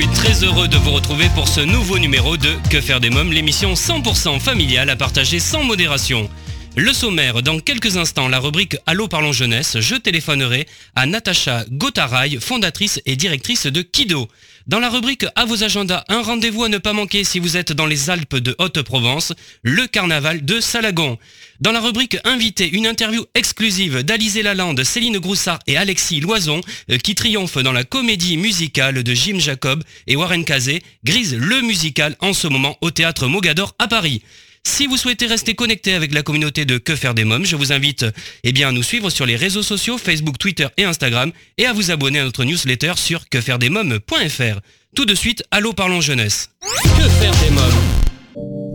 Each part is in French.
Suis très heureux de vous retrouver pour ce nouveau numéro de Que faire des mômes, l'émission 100% familiale à partager sans modération. Le sommaire, dans quelques instants, la rubrique Allô parlons jeunesse, je téléphonerai à Natacha Gotaraï, fondatrice et directrice de Kido. Dans la rubrique À vos agendas, un rendez-vous à ne pas manquer si vous êtes dans les Alpes de Haute-Provence, le carnaval de Salagon. Dans la rubrique Invité, une interview exclusive d'Alizé Lalande, Céline Groussard et Alexis Loison euh, qui triomphent dans la comédie musicale de Jim Jacob et Warren Cazé, Grise le musical en ce moment au théâtre Mogador à Paris. Si vous souhaitez rester connecté avec la communauté de Que faire des mômes, je vous invite eh bien, à nous suivre sur les réseaux sociaux Facebook, Twitter et Instagram et à vous abonner à notre newsletter sur quefairedesmômes.fr. Tout de suite, allô parlons jeunesse. Que faire des mômes?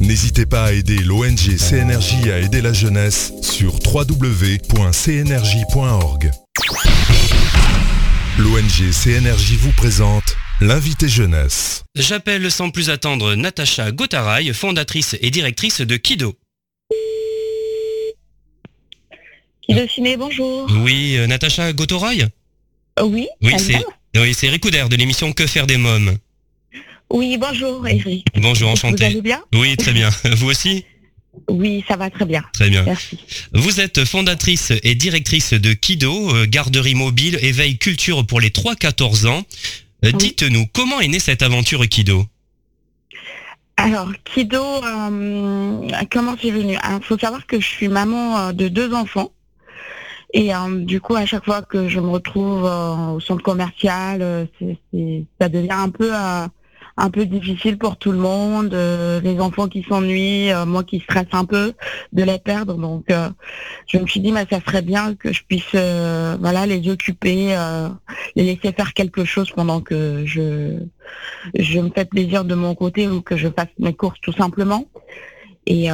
N'hésitez pas à aider l'ONG CNRJ à aider la jeunesse sur www.cnrj.org. L'ONG CNRJ vous présente l'invité jeunesse. J'appelle sans plus attendre Natacha Gotaraï, fondatrice et directrice de Kido. Kido Ciné, bonjour. Oui, euh, Natacha Gotoraï Euh, Oui, Oui, c'est oui, Couder de l'émission Que faire des mômes? Oui, bonjour Eric. Bonjour, Vous enchanté. allez bien Oui, très bien. Vous aussi Oui, ça va très bien. Très bien. Merci. Vous êtes fondatrice et directrice de Kido, euh, garderie mobile, éveil culture pour les 3-14 ans. Euh, Oui. Dites-nous, comment est née cette aventure Kido Alors, Kido, euh, comment c'est venu? Il faut savoir que je suis maman de deux enfants. Et euh, du coup, à chaque fois que je me retrouve euh, au centre commercial, ça devient un peu euh, un peu difficile pour tout le monde. euh, les enfants qui s'ennuient, euh, moi qui stresse un peu de les perdre. Donc, euh, je me suis dit, mais ça serait bien que je puisse, voilà, les occuper, les laisser faire quelque chose pendant que je je me fais plaisir de mon côté ou que je fasse mes courses tout simplement. Et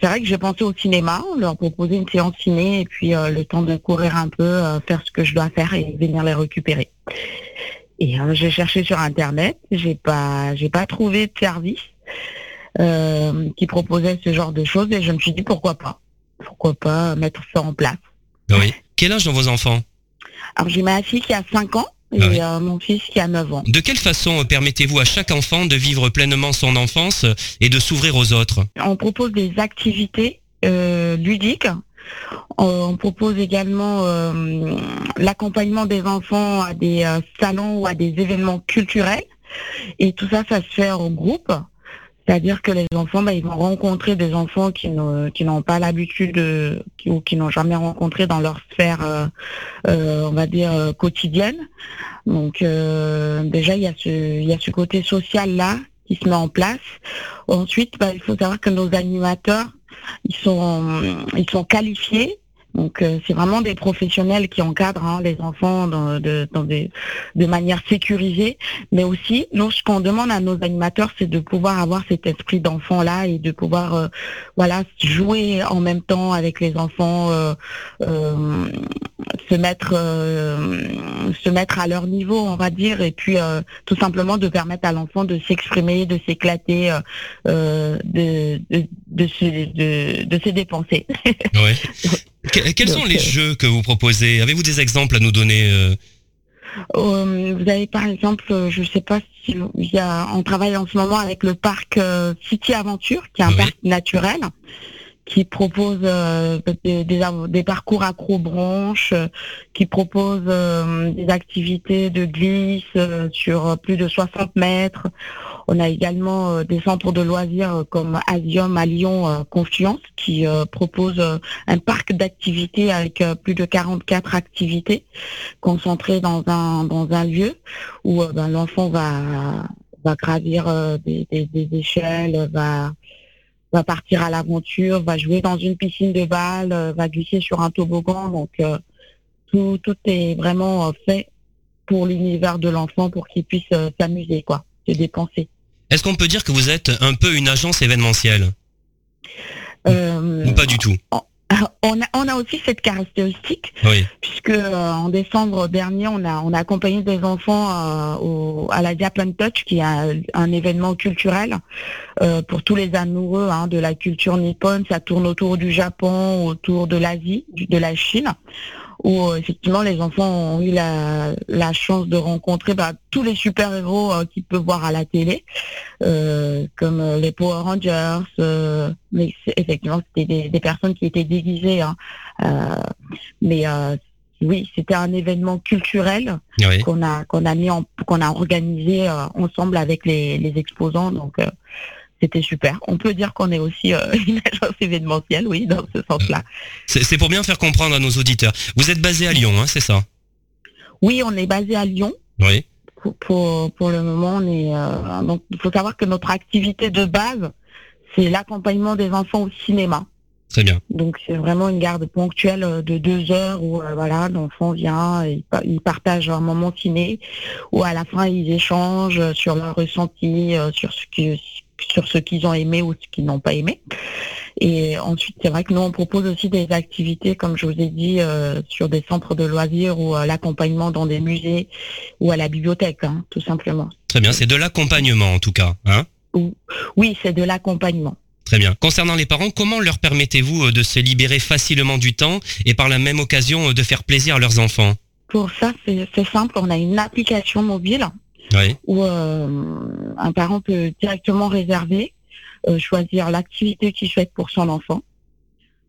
c'est vrai que j'ai pensé au cinéma, leur proposer une séance ciné et puis le temps de courir un peu, faire ce que je dois faire et venir les récupérer. Et euh, j'ai cherché sur internet, j'ai pas j'ai pas trouvé de service euh, qui proposait ce genre de choses et je me suis dit pourquoi pas, pourquoi pas mettre ça en place. Oui. Quel âge ont vos enfants? Alors j'ai ma fille qui a 5 ans et Ah oui. euh, mon fils qui a 9 ans. De quelle façon permettez-vous à chaque enfant de vivre pleinement son enfance et de s'ouvrir aux autres? On propose des activités euh, ludiques. On propose également euh, l'accompagnement des enfants à des euh, salons ou à des événements culturels. Et tout ça, ça se fait en groupe. C'est-à-dire que les enfants, bah, ils vont rencontrer des enfants qui n'ont pas l'habitude ou qui n'ont jamais rencontré dans leur sphère, euh, on va dire, quotidienne. Donc déjà, il y, a ce, ce côté social-là qui se met en place. Ensuite, bah, il faut savoir que nos animateurs, ils sont, ils sont qualifiés. Donc euh, c'est vraiment des professionnels qui encadrent hein, les enfants dans, de, dans des, de manière sécurisée. Mais aussi, nous, ce qu'on demande à nos animateurs, c'est de pouvoir avoir cet esprit d'enfant là et de pouvoir, euh, voilà, jouer en même temps avec les enfants, euh, euh, se mettre, euh, se mettre à leur niveau, on va dire, et puis euh, tout simplement de permettre à l'enfant de s'exprimer, de s'éclater, euh, euh, de, de, de, se, de, de se dépenser. Que- quels sont les euh, jeux que vous proposez? Avez-vous des exemples à nous donner euh? Euh, vous avez par exemple, je sais pas si il y a, on travaille en ce moment avec le parc euh, City Aventure, qui est un Oui. parc naturel, qui propose euh, des, des, parcours acrobranches, qui propose des activités de glisse sur plus de 60 mètres. On a également des centres de loisirs comme Asium à Lyon Confiance qui propose un parc d'activités avec plus de 44 activités concentrées dans un dans un lieu où ben, l'enfant va va gravir des, des, échelles, va va partir à l'aventure, va jouer dans une piscine de balles, euh, va glisser sur un toboggan. Donc euh, tout, tout est vraiment euh, fait pour l'univers de l'enfant pour qu'il puisse s'amuser, quoi, se dépenser. Est-ce qu'on peut dire que vous êtes un peu une agence événementielle? Ou pas du tout? On a, on a aussi cette caractéristique, puisque euh, en décembre dernier, on a, on a accompagné des enfants euh, au, à la Japan Touch, qui est un, événement culturel euh, pour tous les amoureux hein, de la culture nippone. Ça tourne autour du Japon, autour de l'Asie, de la Chine où euh, effectivement les enfants ont eu la, la chance de rencontrer bah, tous les super-héros euh, qu'ils peuvent voir à la télé, euh, comme les Power Rangers, mais effectivement c'était des, personnes qui étaient déguisées. Hein, mais oui, c'était un événement culturel qu'on a qu'on a mis en, qu'on a organisé ensemble avec les, les exposants. Donc c'était super. On peut dire qu'on est aussi euh, une agence événementielle, oui, dans ce sens-là. C'est pour bien faire comprendre à nos auditeurs. Vous êtes basé à Lyon, hein, c'est ça? Oui, on est basé à Lyon. Oui. Pour, pour, le moment, on est. Euh, donc, il faut savoir que notre activité de base, c'est l'accompagnement des enfants au cinéma. Très bien. Donc c'est vraiment une garde ponctuelle euh, de deux heures où voilà l'enfant vient, il, il, partage un moment ciné, où à la fin ils échangent sur leur ressenti, sur ce qui sur ce qu'ils ont aimé ou ce qu'ils n'ont pas aimé. Et ensuite, c'est vrai que nous, on propose aussi des activités, comme je vous ai dit, euh, sur des centres de loisirs ou l'accompagnement dans des musées ou à la bibliothèque, hein, tout simplement. Très bien, c'est de l'accompagnement en tout cas. Hein oui, c'est de l'accompagnement. Très bien. Concernant les parents, comment leur permettez-vous euh, de se libérer facilement du temps et par la même occasion euh, de faire plaisir à leurs enfants? Pour ça, c'est simple. On a une application mobile où euh, un parent peut directement réserver, euh, choisir l'activité qu'il souhaite pour son enfant.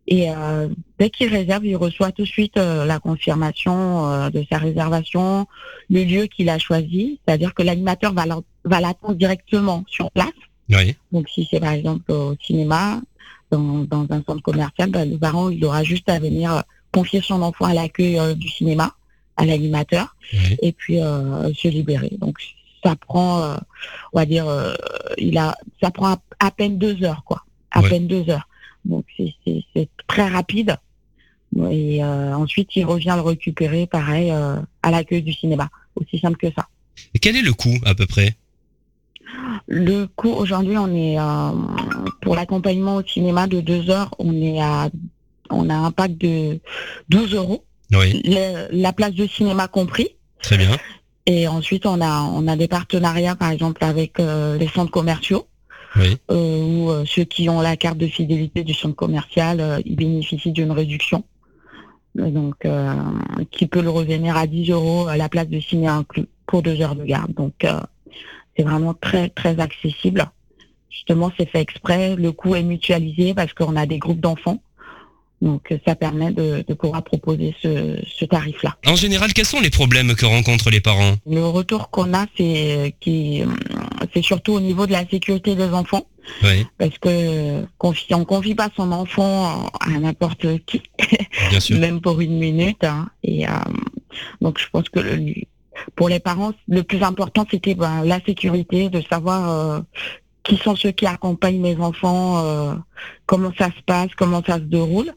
Et euh, dès qu'il réserve, il reçoit tout de suite la confirmation de sa réservation, le lieu qu'il a choisi, c'est-à-dire que l'animateur va l'attendre directement sur place. Donc si c'est par exemple au cinéma, dans, un centre commercial, ben, le parent il aura juste à venir confier son enfant à l'accueil du cinéma à l'animateur et puis euh, se libérer. Donc ça prend, euh, on va dire, euh, il a, ça prend à, peine deux heures, quoi, à peine deux heures. Donc c'est très rapide. Et ensuite, il revient le récupérer, pareil, à l'accueil du cinéma. Aussi simple que ça. Et quel est le coût à peu près? Le coût aujourd'hui, on est pour l'accompagnement au cinéma de deux heures, on est à, on a un pack de 12 euros. Oui. la place de cinéma compris. Très bien. Et ensuite, on a, on a des partenariats, par exemple, avec euh, les centres commerciaux. Oui. Euh, où euh, ceux qui ont la carte de fidélité du centre commercial, ils bénéficient d'une réduction. Donc, qui peut le revenir à 10 euros à la place de ciné inclus pour deux heures de garde. Donc, c'est vraiment très, très accessible. Justement, c'est fait exprès. Le coût est mutualisé parce qu'on a des groupes d'enfants. Donc ça permet de, pouvoir proposer ce, tarif-là. En général, quels sont les problèmes que rencontrent les parents? Le retour qu'on a, c'est qui c'est surtout au niveau de la sécurité des enfants. Oui. Parce que confie, on confie pas son enfant à n'importe qui, Bien sûr. même pour une minute. Hein. Et euh, donc je pense que pour les parents, le plus important c'était ben, la sécurité, de savoir euh, qui sont ceux qui accompagnent mes enfants, euh, comment ça se passe, comment ça se déroule.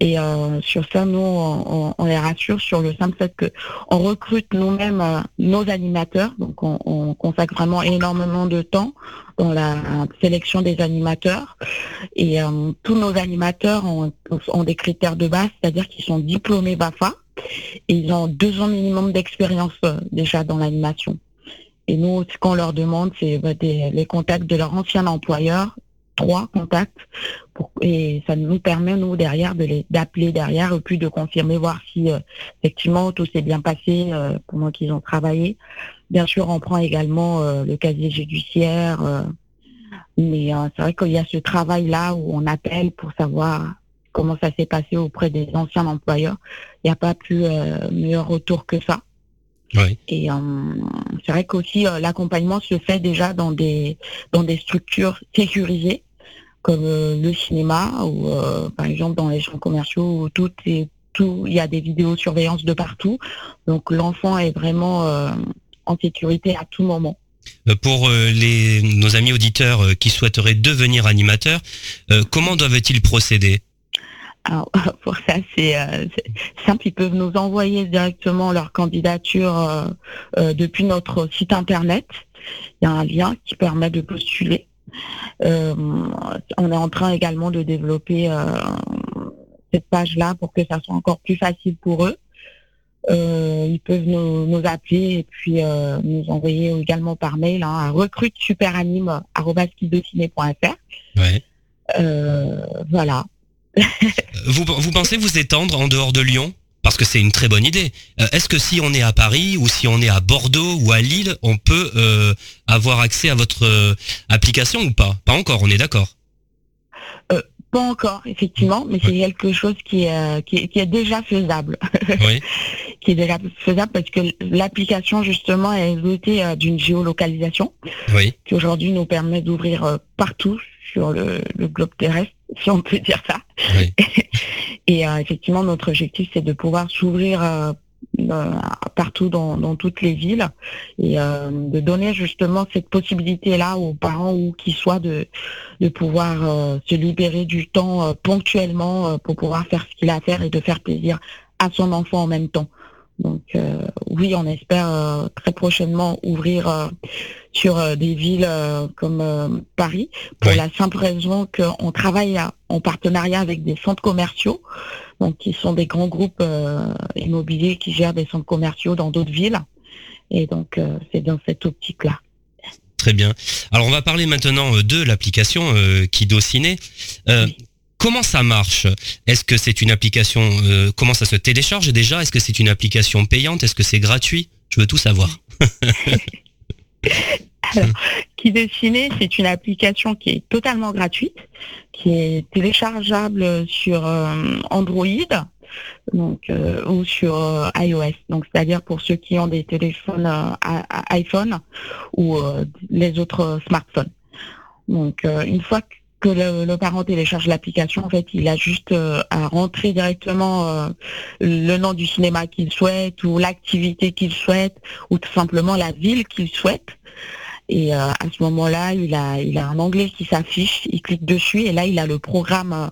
Et euh, sur ça, nous, on, les rassure sur le simple fait que on recrute nous-mêmes euh, nos animateurs. Donc, on, consacre vraiment énormément de temps dans la sélection des animateurs. Et tous nos animateurs ont, ont des critères de base, c'est-à-dire qu'ils sont diplômés BAFA et ils ont deux ans minimum d'expérience déjà dans l'animation. Et nous, ce qu'on leur demande, c'est bah, les contacts de leur ancien employeur, trois contacts, et ça nous permet, nous, derrière, de les d'appeler derrière, et puis de confirmer, voir si euh, effectivement tout s'est bien passé euh, pendant qu'ils ont travaillé. Bien sûr, on prend également euh, le casier judiciaire Mais c'est vrai qu'il y a ce travail-là où on appelle pour savoir comment ça s'est passé auprès des anciens employeurs. Il n'y a pas plus meilleur retour que ça. Et c'est vrai qu'aussi l'accompagnement se fait déjà dans des dans des structures sécurisées comme le cinéma ou par exemple dans les champs commerciaux où tout est tout il y a des vidéosurveillance de partout. Donc l'enfant est vraiment en sécurité à tout moment. Euh, pour euh, les, nos amis auditeurs euh, qui souhaiteraient devenir animateurs, comment doivent-ils procéder? Alors, pour ça, c'est simple. Ils peuvent nous envoyer directement leur candidature depuis notre site internet. Il y a un lien qui permet de postuler. On est en train également de développer cette page-là pour que ça soit encore plus facile pour eux. Euh, ils peuvent nous, appeler et puis euh, nous envoyer également par mail hein, à recrutesuperanime.fr. Ouais. Euh, voilà. vous, vous pensez vous étendre en dehors de Lyon? Parce que c'est une très bonne idée. Est-ce que si on est à Paris ou si on est à Bordeaux ou à Lille, on peut avoir accès à votre application ou pas? Pas encore, on est d'accord. Pas encore, effectivement, mais c'est quelque chose qui est, qui est, déjà faisable. Oui. qui est déjà faisable parce que l'application, justement, est dotée euh, d'une géolocalisation oui. qui aujourd'hui nous permet d'ouvrir euh, partout sur le, globe terrestre, si on peut dire ça. Oui. Et euh, effectivement, notre objectif, c'est de pouvoir s'ouvrir partout dans, toutes les villes et de donner justement cette possibilité-là aux parents ou qui soient de, de pouvoir se libérer du temps ponctuellement pour pouvoir faire ce qu'il a à faire et de faire plaisir à son enfant en même temps. Donc euh, oui, on espère euh, très prochainement ouvrir euh, sur des villes comme Paris pour la simple raison qu'on travaille en partenariat avec des centres commerciaux, donc qui sont des grands groupes immobiliers qui gèrent des centres commerciaux dans d'autres villes. Et donc c'est dans cette optique-là. Très bien. Alors on va parler maintenant de l'application Kido Ciné. Comment ça marche Est-ce que c'est une application euh, Comment ça se télécharge déjà? Est-ce que c'est une application payante? Est-ce que c'est gratuit? Je veux tout savoir. Alors, qui dessiner, c'est une application qui est totalement gratuite, qui est téléchargeable sur euh, Android donc euh, ou sur iOS. Donc c'est-à-dire pour ceux qui ont des téléphones iPhone ou les autres smartphones. Donc une fois que que le, parent télécharge l'application, en fait, il a juste euh, à rentrer directement euh, le nom du cinéma qu'il souhaite ou l'activité qu'il souhaite ou tout simplement la ville qu'il souhaite. Et euh, à ce moment-là, il a, il a un onglet qui s'affiche, il clique dessus et là, il a le programme,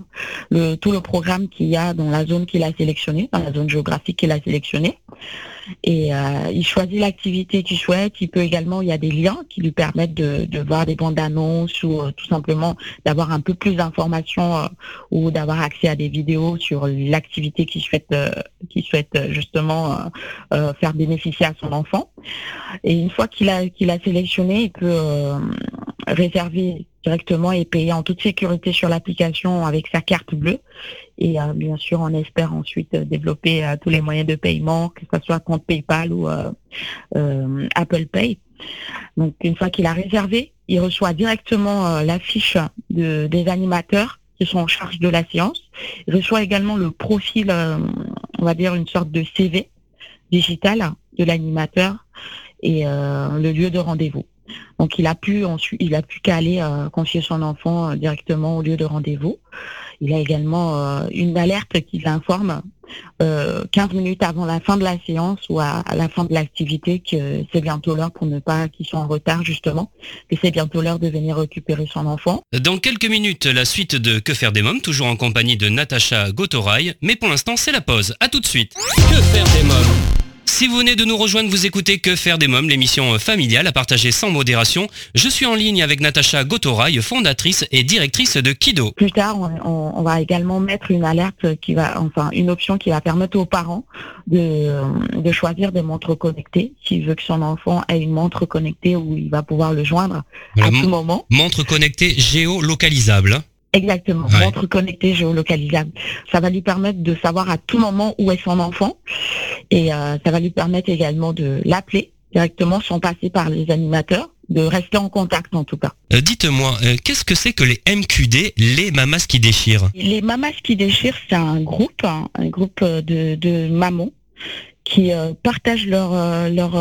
le, tout le programme qu'il y a dans la zone qu'il a sélectionnée, dans la zone géographique qu'il a sélectionnée et euh, il choisit l'activité qu'il souhaite. Il peut également, il y a des liens qui lui permettent de, de voir des bandes annonces ou euh, tout simplement d'avoir un peu plus d'informations euh, ou d'avoir accès à des vidéos sur l'activité qu'il souhaite, qu'il souhaite justement faire bénéficier à son enfant. Et une fois qu'il a qu'il a sélectionné, il peut réserver directement et payer en toute sécurité sur l'application avec sa carte bleue. Et euh, bien sûr, on espère ensuite développer euh, tous les moyens de paiement, que ce soit compte PayPal ou euh, Apple Pay. Donc une fois qu'il a réservé, il reçoit directement la fiche de, des animateurs qui sont en charge de la séance. Il reçoit également le profil, on va dire une sorte de CV digital de l'animateur et le lieu de rendez-vous. Donc il a pu ensuite, il a pu qu'à aller euh, confier son enfant euh, directement au lieu de rendez-vous. Il a également euh, une alerte qui l'informe 15 minutes avant la fin de la séance ou à, la fin de l'activité que c'est bientôt l'heure pour ne pas qu'ils soient en retard justement, que c'est bientôt l'heure de venir récupérer son enfant. Dans quelques minutes, la suite de Que faire des mômes, toujours en compagnie de Natacha Gotoraï, mais pour l'instant c'est la pause. À tout de suite. Que faire des mômes? Si vous venez de nous rejoindre, vous écoutez Que faire des mômes, l'émission familiale à partager sans modération. Je suis en ligne avec Natacha Gotoraï, fondatrice et directrice de Kido. Plus tard, on, va également mettre une alerte qui va, enfin, une option qui va permettre aux parents de, choisir des montres connectées s'il veut que son enfant ait une montre connectée où il va pouvoir le joindre à tout moment. Montre connectée géolocalisable. Exactement, montre connectée géolocalisable. Ça va lui permettre de savoir à tout moment où est son enfant et euh, ça va lui permettre également de l'appeler directement sans passer par les animateurs. de rester en contact en tout cas. Euh, dites-moi, euh, qu'est-ce que c'est que les MQD, les mamas qui déchirent? Les mamas qui déchirent, c'est un groupe, hein, un groupe de, de mamans qui euh, partagent leur leur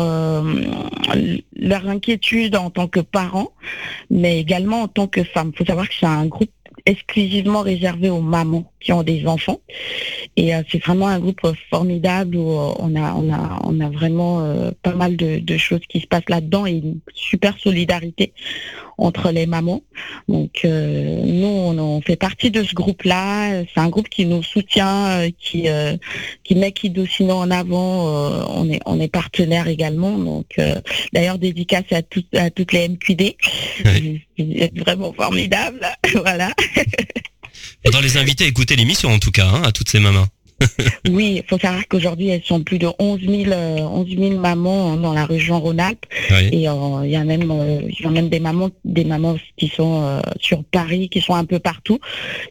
leur inquiétude en tant que parents, mais également en tant que femmes. Il faut savoir que c'est un groupe exclusivement réservé aux mamans qui ont des enfants. Et euh, c'est vraiment un groupe formidable où euh, on a, vraiment euh, pas mal de, choses qui se passent là-dedans et une super solidarité entre les mamans. Donc nous, on, fait partie de ce groupe-là. C'est un groupe qui nous soutient, qui, qui met Kido sinon en avant. on est, on est partenaire également. Donc d'ailleurs dédicace à, toutes à toutes les MQD. Vous êtes vraiment formidables. voilà. Faudra les inviter à écouter l'émission en tout cas, hein, à toutes ces mamans. oui, il faut savoir qu'aujourd'hui, elles sont plus de 11 000, 11 000 mamans dans la région Rhône-Alpes. Et euh, il y a même, euh, y a même des mamans, des mamans qui sont euh, sur Paris, qui sont un peu partout.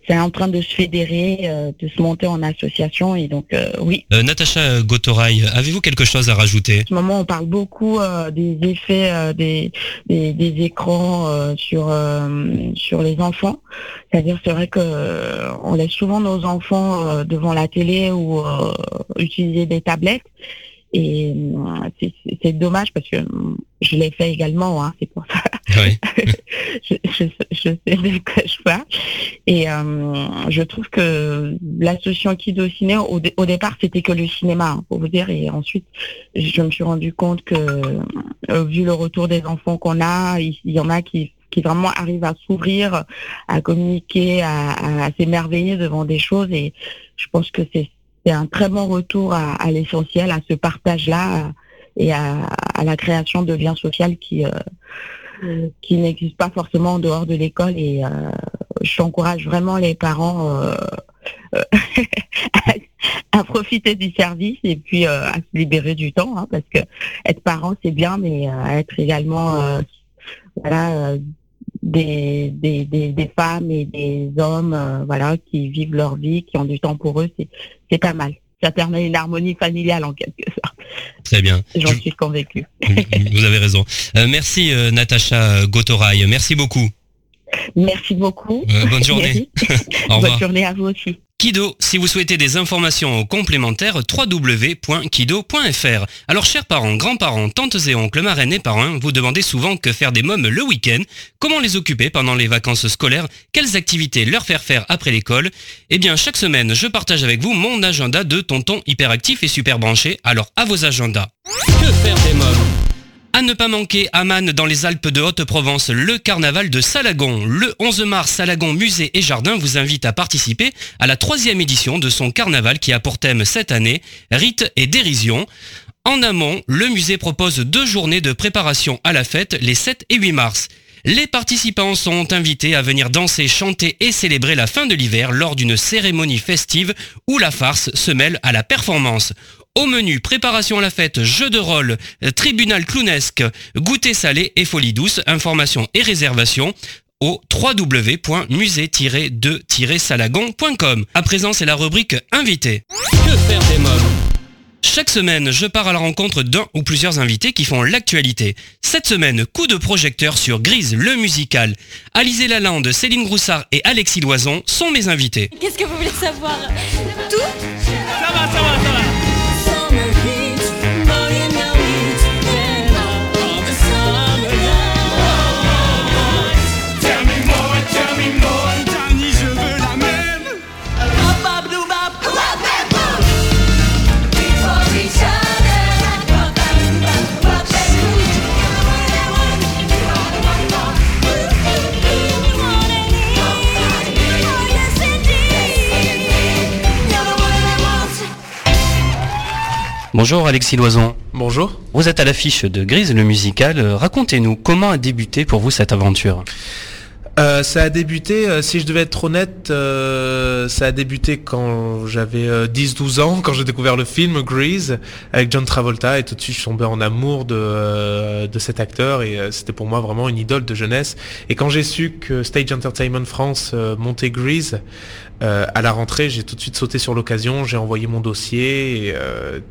C'est en train de se fédérer, de se monter en association. Et donc, oui. Natacha Gotoraï, avez-vous quelque chose à rajouter? En ce moment, on parle beaucoup des effets des, des, des, écrans sur, sur les enfants. C'est-à-dire, c'est vrai que on laisse souvent nos enfants devant la télé ou euh, utiliser des tablettes. Et euh, c'est dommage parce que je l'ai fait également, hein, c'est pour ça. je, sais de quoi je parle. Et euh, je trouve que l'association Kido Ciné, au, au départ, c'était que le cinéma, hein, pour vous dire. Et ensuite, je me suis rendu compte que, vu le retour des enfants qu'on a, il, y en a qui qui vraiment arrivent à s'ouvrir, à communiquer, à, s'émerveiller devant des choses. Et je pense que c'est un très bon retour à, l'essentiel, à ce partage-là et à, la création de liens sociaux qui euh, qui n'existent pas forcément en dehors de l'école. Et euh, j'encourage vraiment les parents euh, à, profiter du service et puis à se libérer du temps, hein, parce que être parent c'est bien, mais être également voilà des, des, des, femmes et des hommes euh, voilà, qui vivent leur vie, qui ont du temps pour eux, c'est pas mal. Ça permet une harmonie familiale en quelque sorte. Très bien. J'en suis convaincu. Vous avez raison. Euh, merci euh, Natacha Gotoraï. Merci beaucoup. Merci beaucoup. bonne journée. bonne journée à vous aussi. Kido, si vous souhaitez des informations complémentaires, www.kido.fr. Alors chers parents, grands-parents, tantes et oncles, marraines et parrains, vous demandez souvent que faire des mômes le week-end, comment les occuper pendant les vacances scolaires, quelles activités leur faire faire après l'école? Eh bien chaque semaine, je partage avec vous mon agenda de tonton hyperactif et super branché, alors à vos agendas. Que faire des mômes? À ne pas manquer, Amman dans les Alpes de Haute-Provence, le carnaval de Salagon. Le 11 mars, Salagon Musée et Jardin vous invite à participer à la troisième édition de son carnaval qui a pour thème cette année rite et dérision. En amont, le musée propose deux journées de préparation à la fête les 7 et 8 mars. Les participants sont invités à venir danser, chanter et célébrer la fin de l'hiver lors d'une cérémonie festive où la farce se mêle à la performance. Au menu, préparation à la fête, jeu de rôle, tribunal clownesque, goûter salé et folie douce, informations et réservations au www.musée-2-salagon.com. À présent, c'est la rubrique invité. Que faire des mômes chaque semaine, je pars à la rencontre d'un ou plusieurs invités qui font l'actualité. Cette semaine, coup de projecteur sur Grise, le musical. Alizé Lalande, Céline Groussard et Alexis Loison sont mes invités. Qu'est-ce que vous voulez savoir? Tout? Ça va, ça va, ça va. Bonjour Alexis Loison. Bonjour. Vous êtes à l'affiche de Grise le musical. Racontez-nous comment a débuté pour vous cette aventure? Euh, ça a débuté, euh, si je devais être honnête, euh, ça a débuté quand j'avais 10-12 ans, quand j'ai découvert le film Grease avec John Travolta. Et tout de suite je suis tombé en amour de, de cet acteur. Et c'était pour moi vraiment une idole de jeunesse. Et quand j'ai su que Stage Entertainment France montait Grease, à la rentrée j'ai tout de suite sauté sur l'occasion, j'ai envoyé mon dossier. Et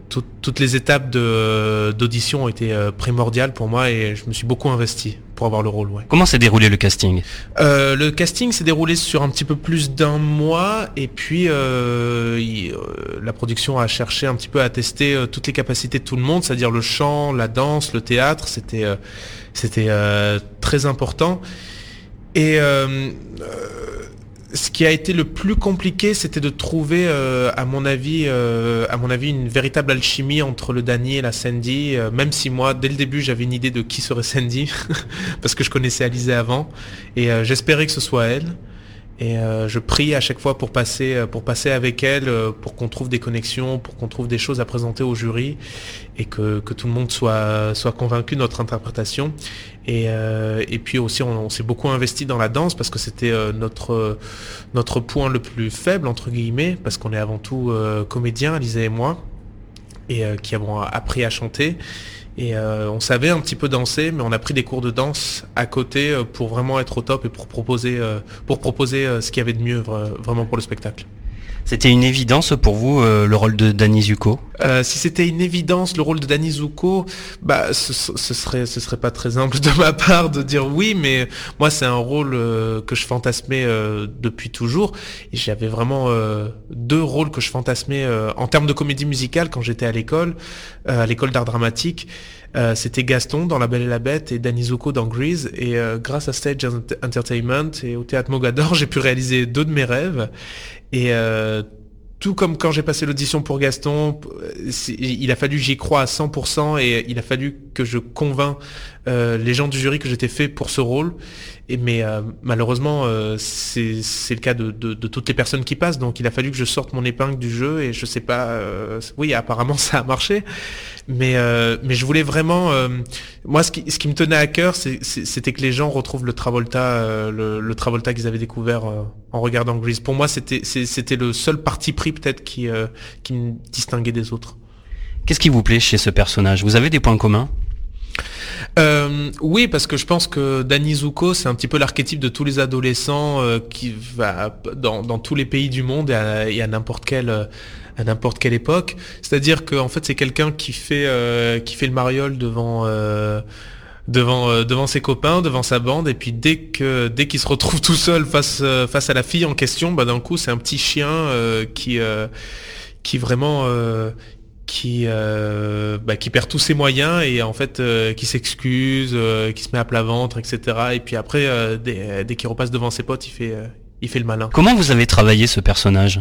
toutes les étapes d'audition ont été primordiales pour moi. Et je me suis beaucoup investi pour avoir le rôle. Ouais. Comment s'est déroulé le casting? Euh, le casting s'est déroulé sur un petit peu plus d'un mois et puis euh, il- euh, la production a cherché un petit peu à tester euh, toutes les capacités de tout le monde, c'est-à-dire le chant, la danse, le théâtre, c'était euh, c'était euh, très important. Et ce qui a été le plus compliqué, c'était de trouver, euh, à mon avis, euh, à mon avis, une véritable alchimie entre le Danny et la Sandy. euh, même si moi, dès le début, j'avais une idée de qui serait Sandy, parce que je connaissais Alizé avant, et j'espérais que ce soit elle. Et euh, je prie à chaque fois pour passer, euh, pour passer avec elle, euh, pour qu'on trouve des connexions, pour qu'on trouve des choses à présenter au jury, et que, que tout le monde soit, soit convaincu de notre interprétation. Et, euh, et puis aussi, on, s'est beaucoup investi dans la danse parce que c'était euh, notre, notre point le plus faible, entre guillemets, parce qu'on est avant tout euh, comédiens, Lisa et moi, et qui avons appris à chanter. Et euh, on savait un petit peu danser, mais on a pris des cours de danse à côté euh, pour vraiment être au top et pour proposer, euh, pour proposer ce qu'il y avait de mieux vra- vraiment pour le spectacle. C'était une évidence pour vous euh, le rôle de Danny Zuko? Euh, si c'était une évidence le rôle de Danny Zuko, bah ce, ce serait ce serait pas très humble de ma part de dire oui, mais moi c'est un rôle euh, que je fantasmais euh, depuis toujours. Et j'avais vraiment euh, deux rôles que je fantasmais euh, en termes de comédie musicale quand j'étais à l'école, à l'école d'art dramatique. Euh, c'était Gaston dans La Belle et la Bête et Danny Zuko dans Grease. Et euh, grâce à Stage Ent- Entertainment et au Théâtre Mogador, j'ai pu réaliser deux de mes rêves. Et euh, tout comme quand j'ai passé l'audition pour Gaston, euh, il a fallu j'y crois à 100% et il a fallu que je convainc euh, les gens du jury que j'étais fait pour ce rôle. Et mais euh, malheureusement, euh, c'est le cas de, toutes les personnes qui passent. Donc il a fallu que je sorte mon épingle du jeu et je sais pas. oui, apparemment ça a marché. Mais je voulais vraiment. moi, ce qui me tenait à cœur, c'était que les gens retrouvent le Travolta, le, Travolta qu'ils avaient découvert en regardant Grease. Pour moi, c'était le seul parti pris peut-être qui me distinguait des autres. Qu'est-ce qui vous plaît chez ce personnage? Vous avez des points communs? Euh, oui, parce que je pense que Danny Zuko, c'est un petit peu l'archétype de tous les adolescents euh, qui va dans, dans tous les pays du monde et à, à n'importe quelle euh, à n'importe quelle époque. C'est-à-dire qu'en fait, c'est quelqu'un qui fait euh, qui fait le mariole devant euh, devant euh, devant ses copains, devant sa bande, et puis dès que dès qu'il se retrouve tout seul face euh, face à la fille en question, bah d'un coup, c'est un petit chien euh, qui qui vraiment qui euh, bah, qui perd tous ses moyens et en fait euh, qui s'excuse, euh, qui se met à plat ventre, etc. Et puis après, dès, dès qu'il repasse devant ses potes, il fait il fait le malin. Comment vous avez travaillé ce personnage?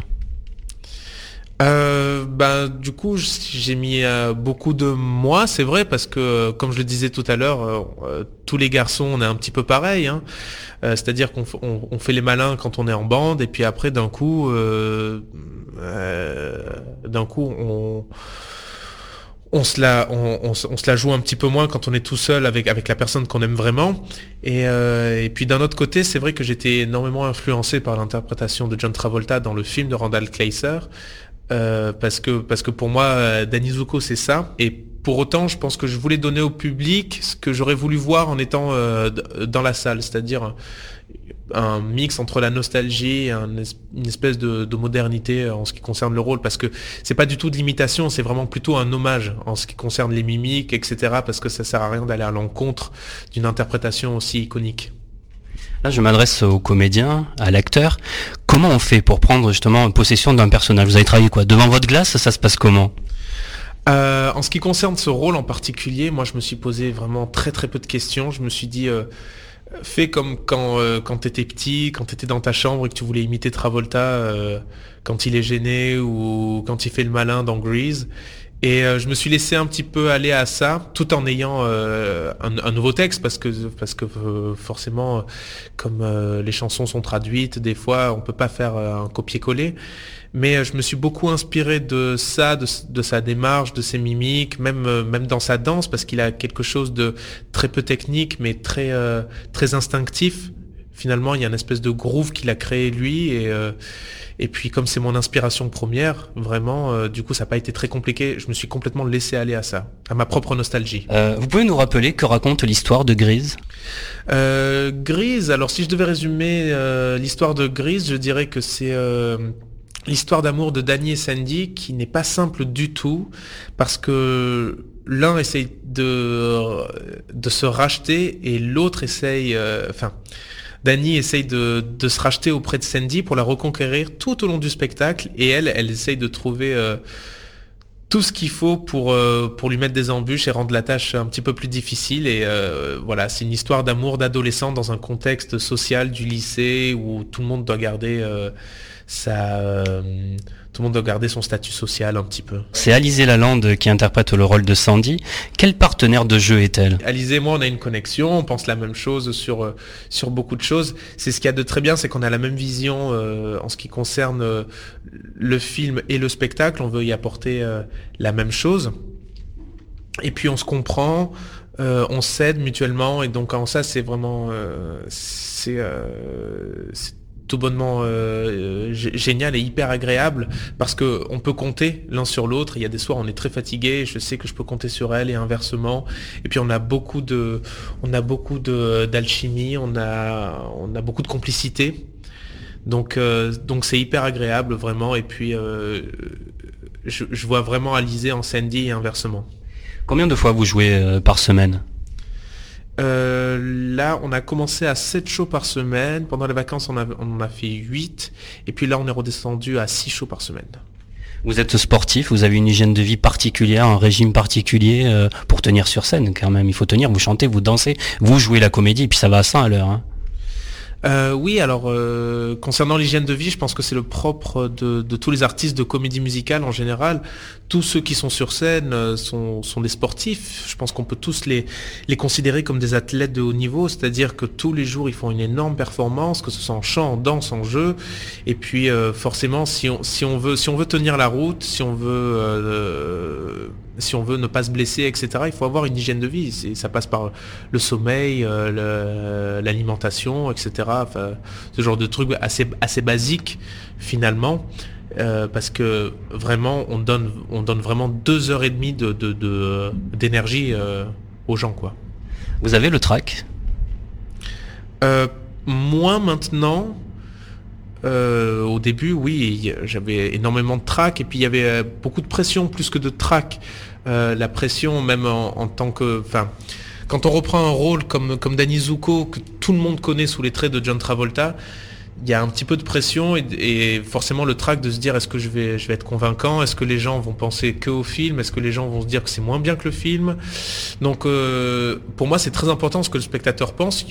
Euh, bah, du coup, j'ai mis euh, beaucoup de moi, c'est vrai, parce que, euh, comme je le disais tout à l'heure, euh, tous les garçons, on est un petit peu pareil. Hein. C'est-à-dire qu'on fait les malins quand on est en bande, et puis après, d'un coup, d'un coup, on se la, joue un petit peu moins quand on est tout seul avec, la personne qu'on aime vraiment. Et, et puis d'un autre côté, c'est vrai que j'étais énormément influencé par l'interprétation de John Travolta dans le film de Randall Kleiser. Euh, parce que parce que pour moi euh, Danny Zuko c'est ça. Et pour autant je pense que je voulais donner au public ce que j'aurais voulu voir en étant euh, dans la salle. C'est-à-dire un mix entre la nostalgie et une espèce de, de modernité en ce qui concerne le rôle. Parce que c'est pas du tout de l'imitation c'est vraiment plutôt un hommage en ce qui concerne les mimiques etc parce que ça sert à rien d'aller à l'encontre d'une interprétation aussi iconique Je m'adresse au comédien, à l'acteur. Comment on fait pour prendre justement possession d'un personnage? Vous avez travaillé quoi? Devant votre glace, ça se passe comment? Euh, en ce qui concerne ce rôle en particulier, moi je me suis posé vraiment très très peu de questions. Je me suis dit, euh, fais comme quand, euh, quand tu étais petit, quand tu étais dans ta chambre et que tu voulais imiter Travolta quand il est gêné ou quand il fait le malin dans Grease. Et euh, je me suis laissé un petit peu aller à ça, tout en ayant euh, un, un nouveau texte, parce que parce que euh, forcément, euh, comme euh, les chansons sont traduites, des fois on peut pas faire euh, un copier-coller. Mais je me suis beaucoup inspiré de ça, de, de sa démarche, de ses mimiques, même même dans sa danse, parce qu'il a quelque chose de très peu technique, mais très très instinctif. Finalement, il y a une espèce de groove qu'il a créé lui, et euh, et puis comme c'est mon inspiration première, vraiment, euh, du coup, ça n'a pas été très compliqué. Je me suis complètement laissé aller à ça, à ma propre nostalgie. Euh, Vous pouvez nous rappeler que raconte l'histoire de Grise? Euh, Grise, alors si je devais résumer euh, l'histoire de Grise, je dirais que c'est euh, l'histoire d'amour de Danny et Sandy qui n'est pas simple du tout parce que l'un essaye de, de se racheter et l'autre essaye, enfin, Danny essaye de, de, se racheter auprès de Sandy pour la reconquérir tout au long du spectacle et elle, elle essaye de trouver tout ce qu'il faut pour, euh, pour lui mettre des embûches et rendre la tâche un petit peu plus difficile. Et euh, voilà, c'est une histoire d'amour d'adolescent dans un contexte social du lycée où tout le monde doit garder euh, tout le monde doit garder son statut social un petit peu. C'est Alizé Lalande qui interprète le rôle de Sandy. Quel partenaire de jeu est-elle? Alizé et moi, on a une connexion, on pense la même chose sur, euh, sur beaucoup de choses. C'est ce qu'il y a de très bien, c'est qu'on a la même vision euh, en ce qui concerne euh, le film et le spectacle. On veut y apporter la même chose. Et puis on se comprend, on s'aide mutuellement, et donc en ça, c'est vraiment... c'est tout bonnement euh, génial et hyper agréable parce que on peut compter l'un sur l'autre. Il y a des soirs on est très fatigué, je sais que je peux compter sur elle et inversement. Et puis on a beaucoup de, on a beaucoup de d'alchimie, on a, on a beaucoup de complicité. Donc euh, donc c'est hyper agréable vraiment. Et puis euh, je, je, vois vraiment Alizé en Sandy et inversement. Combien de fois vous jouez par semaine? Euh, là, on a commencé à 7 shows par semaine. Pendant les vacances, on, en a fait 8. Et puis là, on est redescendu à 6 shows par semaine. Vous êtes sportif, vous avez une hygiène de vie particulière, un régime particulier euh, pour tenir sur scène quand même. Il faut tenir, vous chantez, vous dansez, vous jouez la comédie, et puis ça va à 100 à l'heure. Hein. Euh, oui, alors euh, concernant l'hygiène de vie, je pense que c'est le propre de, tous les artistes de comédie musicale en général. Tous ceux qui sont sur scène euh, sont, des sportifs. Je pense qu'on peut tous les, les considérer comme des athlètes de haut niveau, c'est-à-dire que tous les jours ils font une énorme performance, que ce soit en chant, en danse, en jeu. Et puis forcément, si on, si on veut, si on veut tenir la route, si on veut si on veut ne pas se blesser, etc., il faut avoir une hygiène de vie. Ça passe par le sommeil, euh, l'alimentation, etc. ce genre de trucs assez, assez basiques finalement. Euh, parce que vraiment, on donne, on donne vraiment deux heures et demie d'énergie de, euh, aux gens. Quoi. Vous avez le track Moins maintenant. Au début, oui, j'avais énormément de track et puis il y avait beaucoup de pression plus que de track. Euh, la pression, même en, tant que... Quand on reprend un rôle comme, comme Danny Zuko, que tout le monde connaît sous les traits de John Travolta, il y a un petit peu de pression et, forcément le trac de se dire est-ce que je vais, je vais être convaincant, est-ce que les gens vont penser que au film, est-ce que les gens vont se dire que c'est moins bien que le film? Donc euh, pour moi c'est très important ce que le spectateur pense.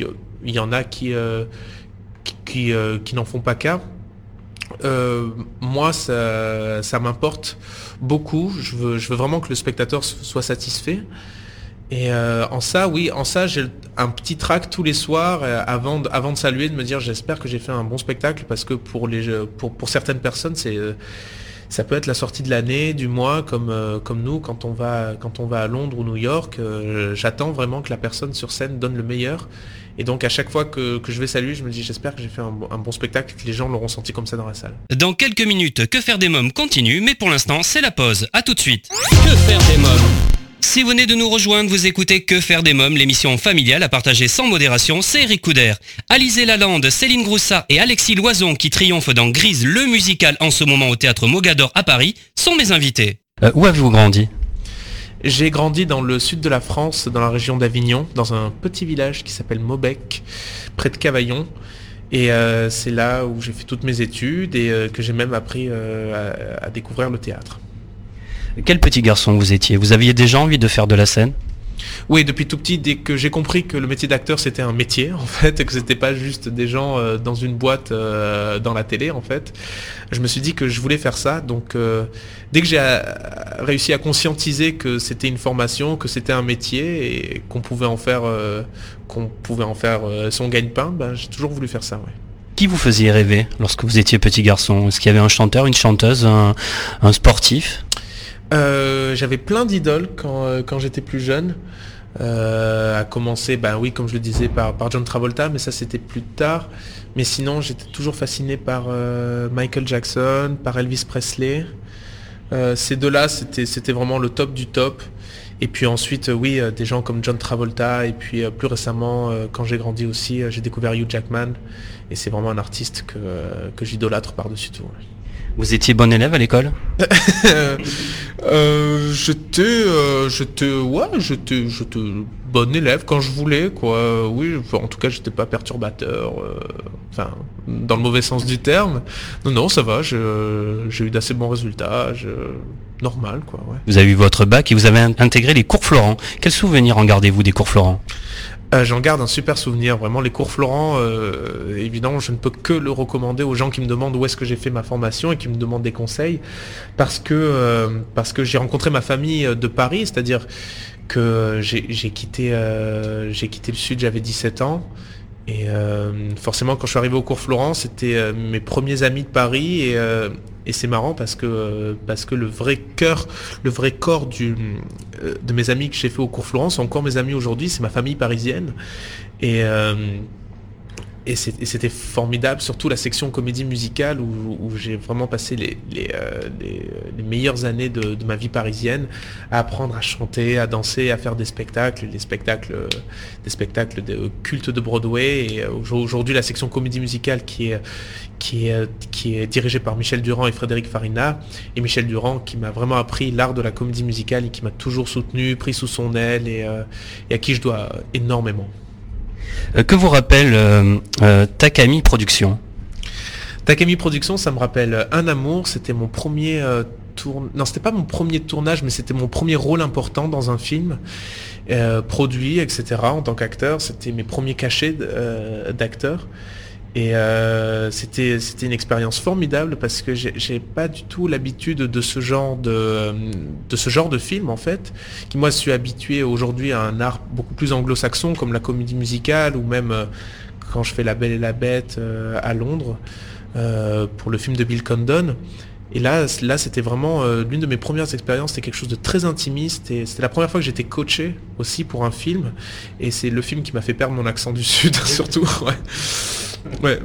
Il y, en a qui, euh, qui, qui n'en font pas cas. Euh, moi, ça, ça m'importe beaucoup. Je veux, je veux vraiment que le spectateur soit satisfait. Et euh, en ça, oui, en ça, j'ai un petit trac tous les soirs euh, avant, de, avant de saluer, de me dire j'espère que j'ai fait un bon spectacle parce que pour, les, pour, pour certaines personnes, c'est ça peut être la sortie de l'année, du mois, comme, comme nous, quand on, va, quand on va à Londres ou New York. J'attends vraiment que la personne sur scène donne le meilleur. Et donc à chaque fois que, je vais saluer, je me dis j'espère que j'ai fait un, bon spectacle et que les gens l'auront senti comme ça dans la salle. Dans quelques minutes, Que faire des mômes continue, mais pour l'instant c'est la pause. A tout de suite. Que faire des mômes si vous venez de nous rejoindre, vous écoutez Que faire des mômes, l'émission familiale à partager sans modération, c'est Eric Couder. Alizé Lalande, Céline Groussat et Alexis Loison qui triomphent dans Grise, le musical en ce moment au théâtre Mogador à Paris, sont mes invités. Euh, où avez-vous grandi? J'ai grandi dans le sud de la France, dans la région d'Avignon, dans un petit village qui s'appelle Maubec, près de Cavaillon. Et euh, c'est là où j'ai fait toutes mes études et euh, que j'ai même appris euh, à, découvrir le théâtre. Quel petit garçon vous étiez? Vous aviez déjà envie de faire de la scène? Oui, depuis tout petit, dès que j'ai compris que le métier d'acteur c'était un métier en fait, et que c'était pas juste des gens euh, dans une boîte euh, dans la télé en fait, je me suis dit que je voulais faire ça. Donc euh, dès que j'ai réussi à conscientiser que c'était une formation, que c'était un métier et qu'on pouvait en faire, qu'on pouvait en faire son gagne-pain, ben, j'ai toujours voulu faire ça. Qui vous faisait rêver lorsque vous étiez petit garçon? Est-ce qu'il y avait un chanteur, une chanteuse, un, sportif? J'avais plein d'idoles quand, quand j'étais plus jeune. Euh, à commencer, ben oui, comme je le disais, par, par John Travolta, mais ça c'était plus tard. Mais sinon, j'étais toujours fasciné par euh, Michael Jackson, par Elvis Presley. Euh, ces deux-là, c'était vraiment le top du top. Et puis ensuite, oui, des gens comme John Travolta. Et puis plus récemment, quand j'ai grandi aussi, j'ai découvert Hugh Jackman. Et c'est vraiment un artiste que, que j'idolâtre par-dessus tout. Vous étiez bon élève à l'école? Euh, J'étais, euh, j'étais, ouais, j'étais, j'étais bon élève quand je voulais, quoi. Oui, en tout cas, j'étais pas perturbateur, euh, enfin, dans le mauvais sens du terme. Non, non, ça va. J'ai eu d'assez bons résultats. normal, quoi. Vous avez eu votre bac et vous avez intégré les cours Florent. Quels souvenirs en gardez-vous des cours Florent? Euh, j'en garde un super souvenir, vraiment les cours Florent, euh, évidemment je ne peux que le recommander aux gens qui me demandent où est-ce que j'ai fait ma formation et qui me demandent des conseils, parce que, euh, que j'ai rencontré ma famille de Paris, c'est-à-dire que j'ai quitté, j'ai quitté le sud, j'avais 17 ans, et forcément quand je suis arrivé au cours Florent, c'était mes premiers amis de Paris, et, et c'est marrant parce que, parce que le vrai cœur, le vrai corps euh, de mes amis que j'ai fait au cours Florence sont encore mes amis aujourd'hui, c'est ma famille parisienne. Et, euh, et c'était formidable, surtout la section comédie musicale où, j'ai vraiment passé les, les, euh, meilleures années de, ma vie parisienne à apprendre à chanter, à danser, à faire des spectacles, les spectacles, des spectacles de culte de Broadway. Et aujourd'hui, la section comédie musicale qui est, qui est, qui est dirigée par Michel Durand et Frédéric Farina. Et Michel Durand qui m'a vraiment appris l'art de la comédie musicale et qui m'a toujours soutenu, pris sous son aile et, euh, et à qui je dois énormément. Euh, que vous rappelle euh, euh, Takami Productions? Takami Productions, ça me rappelle Un Amour. C'était mon premier tour... Non, c'était pas mon premier tournage, mais c'était mon premier rôle important dans un film. produit, etc. En tant qu'acteur, c'était mes premiers cachets d'acteur. Et euh, c'était une expérience formidable parce que j'ai pas du tout l'habitude de ce genre de de ce genre de film en fait, qui moi suis habitué aujourd'hui à un art beaucoup plus anglo-saxon comme la comédie musicale ou même euh, quand je fais La Belle et la Bête euh, à Londres euh, pour le film de Bill Condon. Et là, là c'était vraiment euh, l'une de mes premières expériences, c'était quelque chose de très intimiste et c'était la première fois que j'étais coaché aussi pour un film. Et c'est le film qui m'a fait perdre mon accent du sud surtout. Ouais.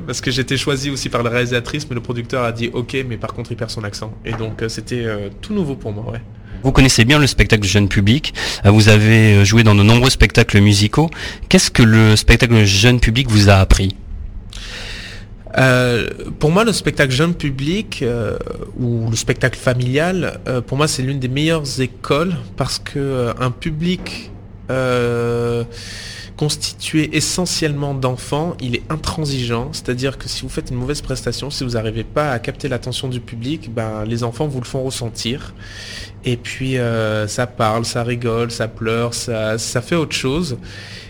Parce que j'étais choisi aussi par la réalisatrice, mais le producteur a dit ok, mais par contre il perd son accent. Et donc euh, c'était euh, tout nouveau pour moi. Ouais. Vous connaissez bien le spectacle jeune public, vous avez joué dans de nombreux spectacles musicaux. Qu'est-ce que le spectacle jeune public vous a appris? Euh, pour moi, le spectacle jeune public euh, ou le spectacle familial, euh, pour moi, c'est l'une des meilleures écoles parce que un public constitué essentiellement d'enfants, il est intransigeant. C'est-à-dire que si vous faites une mauvaise prestation, si vous n'arrivez pas à capter l'attention du public, ben, les enfants vous le font ressentir. Et puis ça parle, ça rigole, ça pleure, ça, ça fait autre chose.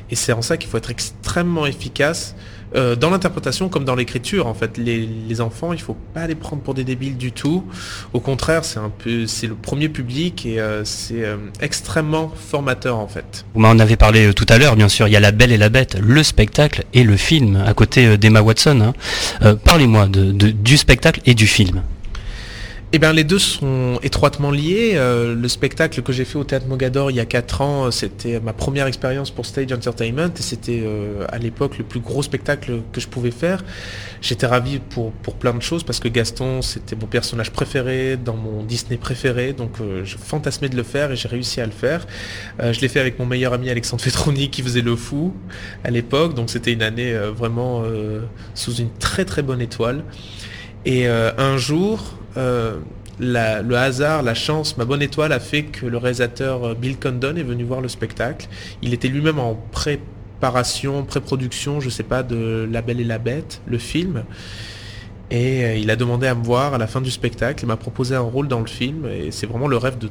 Et c'est en ça qu'il faut être extrêmement efficace euh, dans l'interprétation comme dans l'écriture, en fait, les, enfants, il faut pas les prendre pour des débiles du tout. Au contraire, c'est un peu, c'est le premier public et euh, c'est euh, extrêmement formateur en fait. Vous m'en avez parlé tout à l'heure, bien sûr. Il y a La Belle et la Bête, le spectacle et le film à côté d'Emma Watson. Hein. Parlez-moi du spectacle et du film. Eh bien, les deux sont étroitement liés. Euh, le spectacle que j'ai fait au Théâtre Mogador il y a 4 ans, c'était ma première expérience pour Stage Entertainment et c'était euh, à l'époque le plus gros spectacle que je pouvais faire. J'étais ravi pour, pour plein de choses parce que Gaston, c'était mon personnage préféré dans mon Disney préféré, donc euh, je fantasmais de le faire et j'ai réussi à le faire. je l'ai fait avec mon meilleur ami Alexandre Fetroni qui faisait le fou à l'époque, donc c'était une année vraiment sous une très très bonne étoile. Et un jour, euh, le hasard, la chance, ma bonne étoile a fait que le réalisateur euh, Bill Condon est venu voir le spectacle. Il était lui-même en préparation, pré-production, je sais pas, de La Belle et la Bête, le film. Et euh, il a demandé à me voir à la fin du spectacle, il m'a proposé un rôle dans le film, et c'est vraiment le rêve de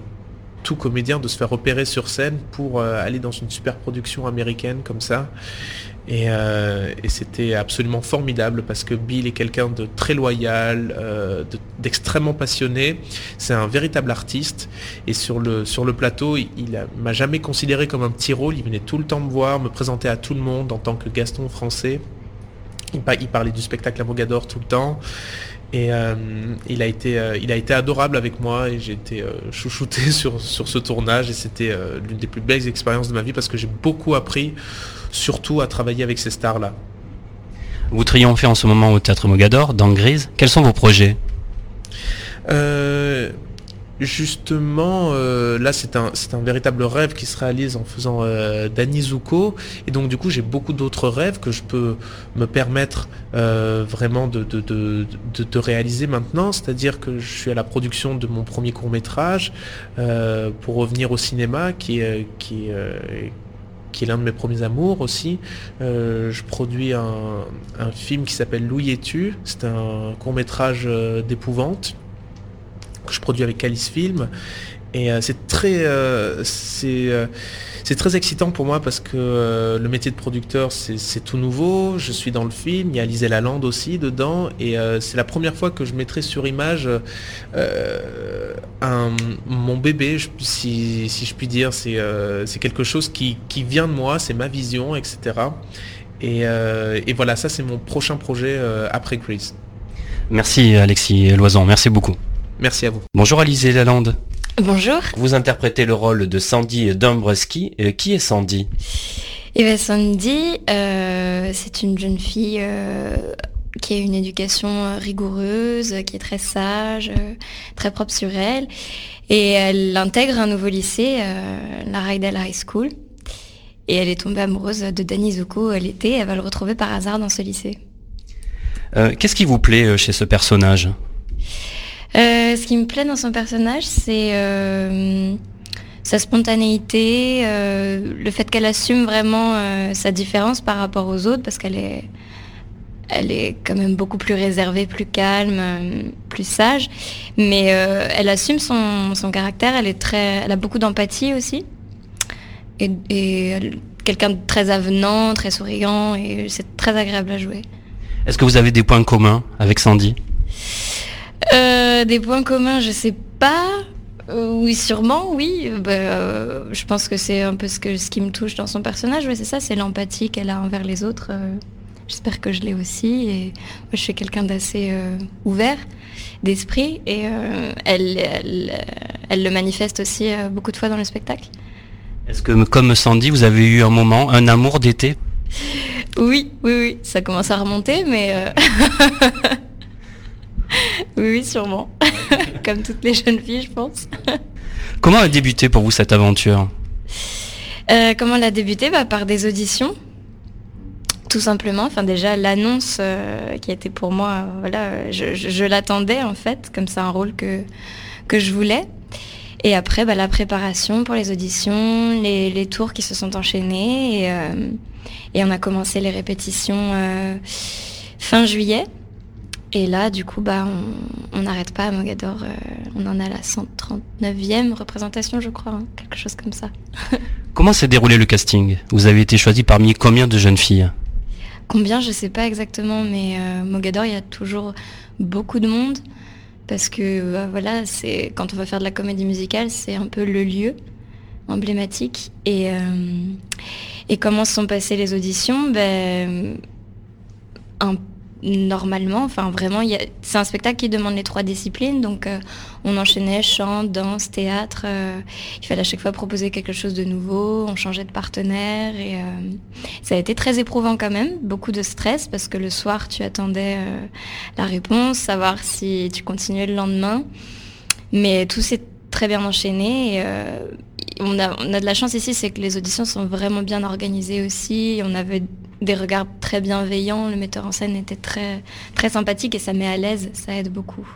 tout comédien de se faire opérer sur scène pour aller dans une super production américaine comme ça. Euh, et, c'était absolument formidable parce que Bill est quelqu'un de très loyal, euh, d'extrêmement passionné. C'est un véritable artiste. Et sur le, sur le plateau, il, m'a jamais considéré comme un petit rôle. Il venait tout le temps me voir, me présenter à tout le monde en tant que Gaston français. Il, parlait du spectacle à Mogador tout le temps. Et euh, il, a été, il a été adorable avec moi et j'ai été chouchouté sur, sur ce tournage et c'était l'une des plus belles expériences de ma vie parce que j'ai beaucoup appris surtout à travailler avec ces stars-là. Vous triomphez en ce moment au Théâtre Mogador, dans Grise. Quels sont vos projets? Euh, justement, euh, là c'est un, véritable rêve qui se réalise en faisant euh, Danny Zuko. Et donc du coup j'ai beaucoup d'autres rêves que je peux me permettre euh, vraiment de, de, de, de, réaliser maintenant. C'est-à-dire que je suis à la production de mon premier court métrage pour revenir au cinéma qui est, qui, qui est l'un de mes premiers amours aussi. je produis un, un film qui s'appelle Louis et tu. C'est un court métrage d'épouvante que je produis avec Alice Film. Et euh, c'est très, euh, euh, c'est, très excitant pour moi parce que le métier de producteur, c'est, tout nouveau. Je suis dans le film, il y a Lisée Lalande aussi dedans. Et c'est la première fois que je mettrai sur image un, mon bébé, si, je puis dire. C'est, quelque chose qui, vient de moi, c'est ma vision, etc. Et, et voilà, ça c'est mon prochain projet après Chris. Merci Alexis Loison, merci beaucoup. Merci à vous. Bonjour Alizé Lalande. Bonjour. Vous interprétez le rôle de Sandy Dombreski. Euh, qui est Sandy? Eh bien, Sandy, euh, c'est une jeune fille euh, qui a une éducation rigoureuse, qui est très sage, très propre sur elle. Et elle intègre un nouveau lycée, la Rydell High School. Et elle est tombée amoureuse de Danny Zuko l'été. Elle va le retrouver par hasard dans ce lycée. Qu'est-ce qui vous plaît chez ce personnage? Euh, ce qui me plaît dans son personnage, c'est euh, sa spontanéité, euh, le fait qu'elle assume vraiment sa différence par rapport aux autres, parce qu'elle est, elle est quand même beaucoup plus réservée, plus calme, plus sage. Mais elle assume son, caractère, elle, est très, elle a beaucoup d'empathie aussi. Et, et quelqu'un de très avenant, très souriant, et c'est très agréable à jouer. Est-ce que vous avez des points communs avec Sandy? Euh, des points communs, je sais pas. Euh, oui, sûrement, oui. Bah, euh, je pense que c'est un peu ce, que, ce qui me touche dans son personnage. c'est ça, c'est l'empathie qu'elle a envers les autres. J'espère que je l'ai aussi. Et moi, je suis quelqu'un d'assez ouvert d'esprit et elle, elle, le manifeste aussi beaucoup de fois dans le spectacle. Est-ce que, comme Sandy, vous avez eu un moment, un amour d'été? Oui, oui, oui. Ça commence à remonter, mais oui, sûrement. Comme toutes les jeunes filles, je pense. comment a débuté pour vous cette aventure euh, Comment elle a débuté? Bah, Par des auditions. Tout simplement, enfin déjà l'annonce euh, qui était pour moi, voilà, je, l'attendais en fait, comme c'est un rôle que, que je voulais. Et après, bah, la préparation pour les auditions, les, tours qui se sont enchaînés, et, euh, et on a commencé les répétitions fin juillet. Et là, du coup, bah, on n'arrête pas à Mogador. Euh, on en a la 139e représentation, je crois, hein, quelque chose comme ça. Comment s'est déroulé le casting? Vous avez été choisi parmi combien de jeunes filles? Combien, je ne sais pas exactement, mais euh, Mogador, il y a toujours beaucoup de monde. Parce que bah, voilà, c'est quand on va faire de la comédie musicale, c'est un peu le lieu emblématique. Et, euh, et comment se sont passées les auditions? Ben, un normalement, enfin vraiment, c'est un spectacle qui demande les trois disciplines, donc euh, on enchaînait chant, danse, théâtre. Euh, il fallait à chaque fois proposer quelque chose de nouveau, on changeait de partenaire et euh, ça a été très éprouvant quand même, beaucoup de stress parce que le soir tu attendais la réponse, savoir si tu continuais le lendemain, mais tout s'est très bien enchaîné. Et, on a, on a de la chance ici, c'est que les auditions sont vraiment bien organisées aussi. On avait des regards très bienveillants. Le metteur en scène était très, très sympathique et ça met à l'aise, ça aide beaucoup.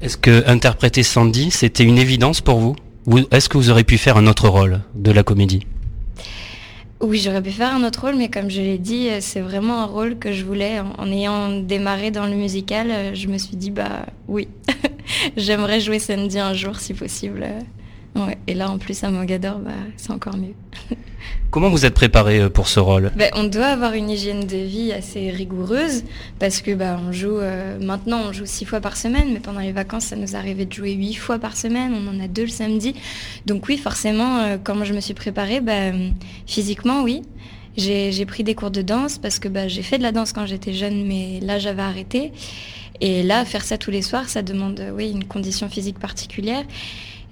Est-ce que interpréter Sandy, c'était une évidence pour vous? Ou est-ce que vous auriez pu faire un autre rôle de la comédie? Oui, j'aurais pu faire un autre rôle, mais comme je l'ai dit, c'est vraiment un rôle que je voulais. En, ayant démarré dans le musical, je me suis dit, bah oui, j'aimerais jouer Sandy un jour si possible et là, en plus, à Mogador, bah, c'est encore mieux. Comment vous êtes préparé euh, pour ce rôle? Ben, On doit avoir une hygiène de vie assez rigoureuse parce que bah, on joue euh, maintenant on joue six fois par semaine, mais pendant les vacances ça nous arrivait de jouer huit fois par semaine. On en a deux le samedi, donc oui forcément euh, quand je me suis préparée, bah, physiquement oui. J'ai pris des cours de danse parce que j'ai fait de la danse quand j'étais jeune, mais là j'avais arrêté. Et là faire ça tous les soirs, ça demande oui une condition physique particulière.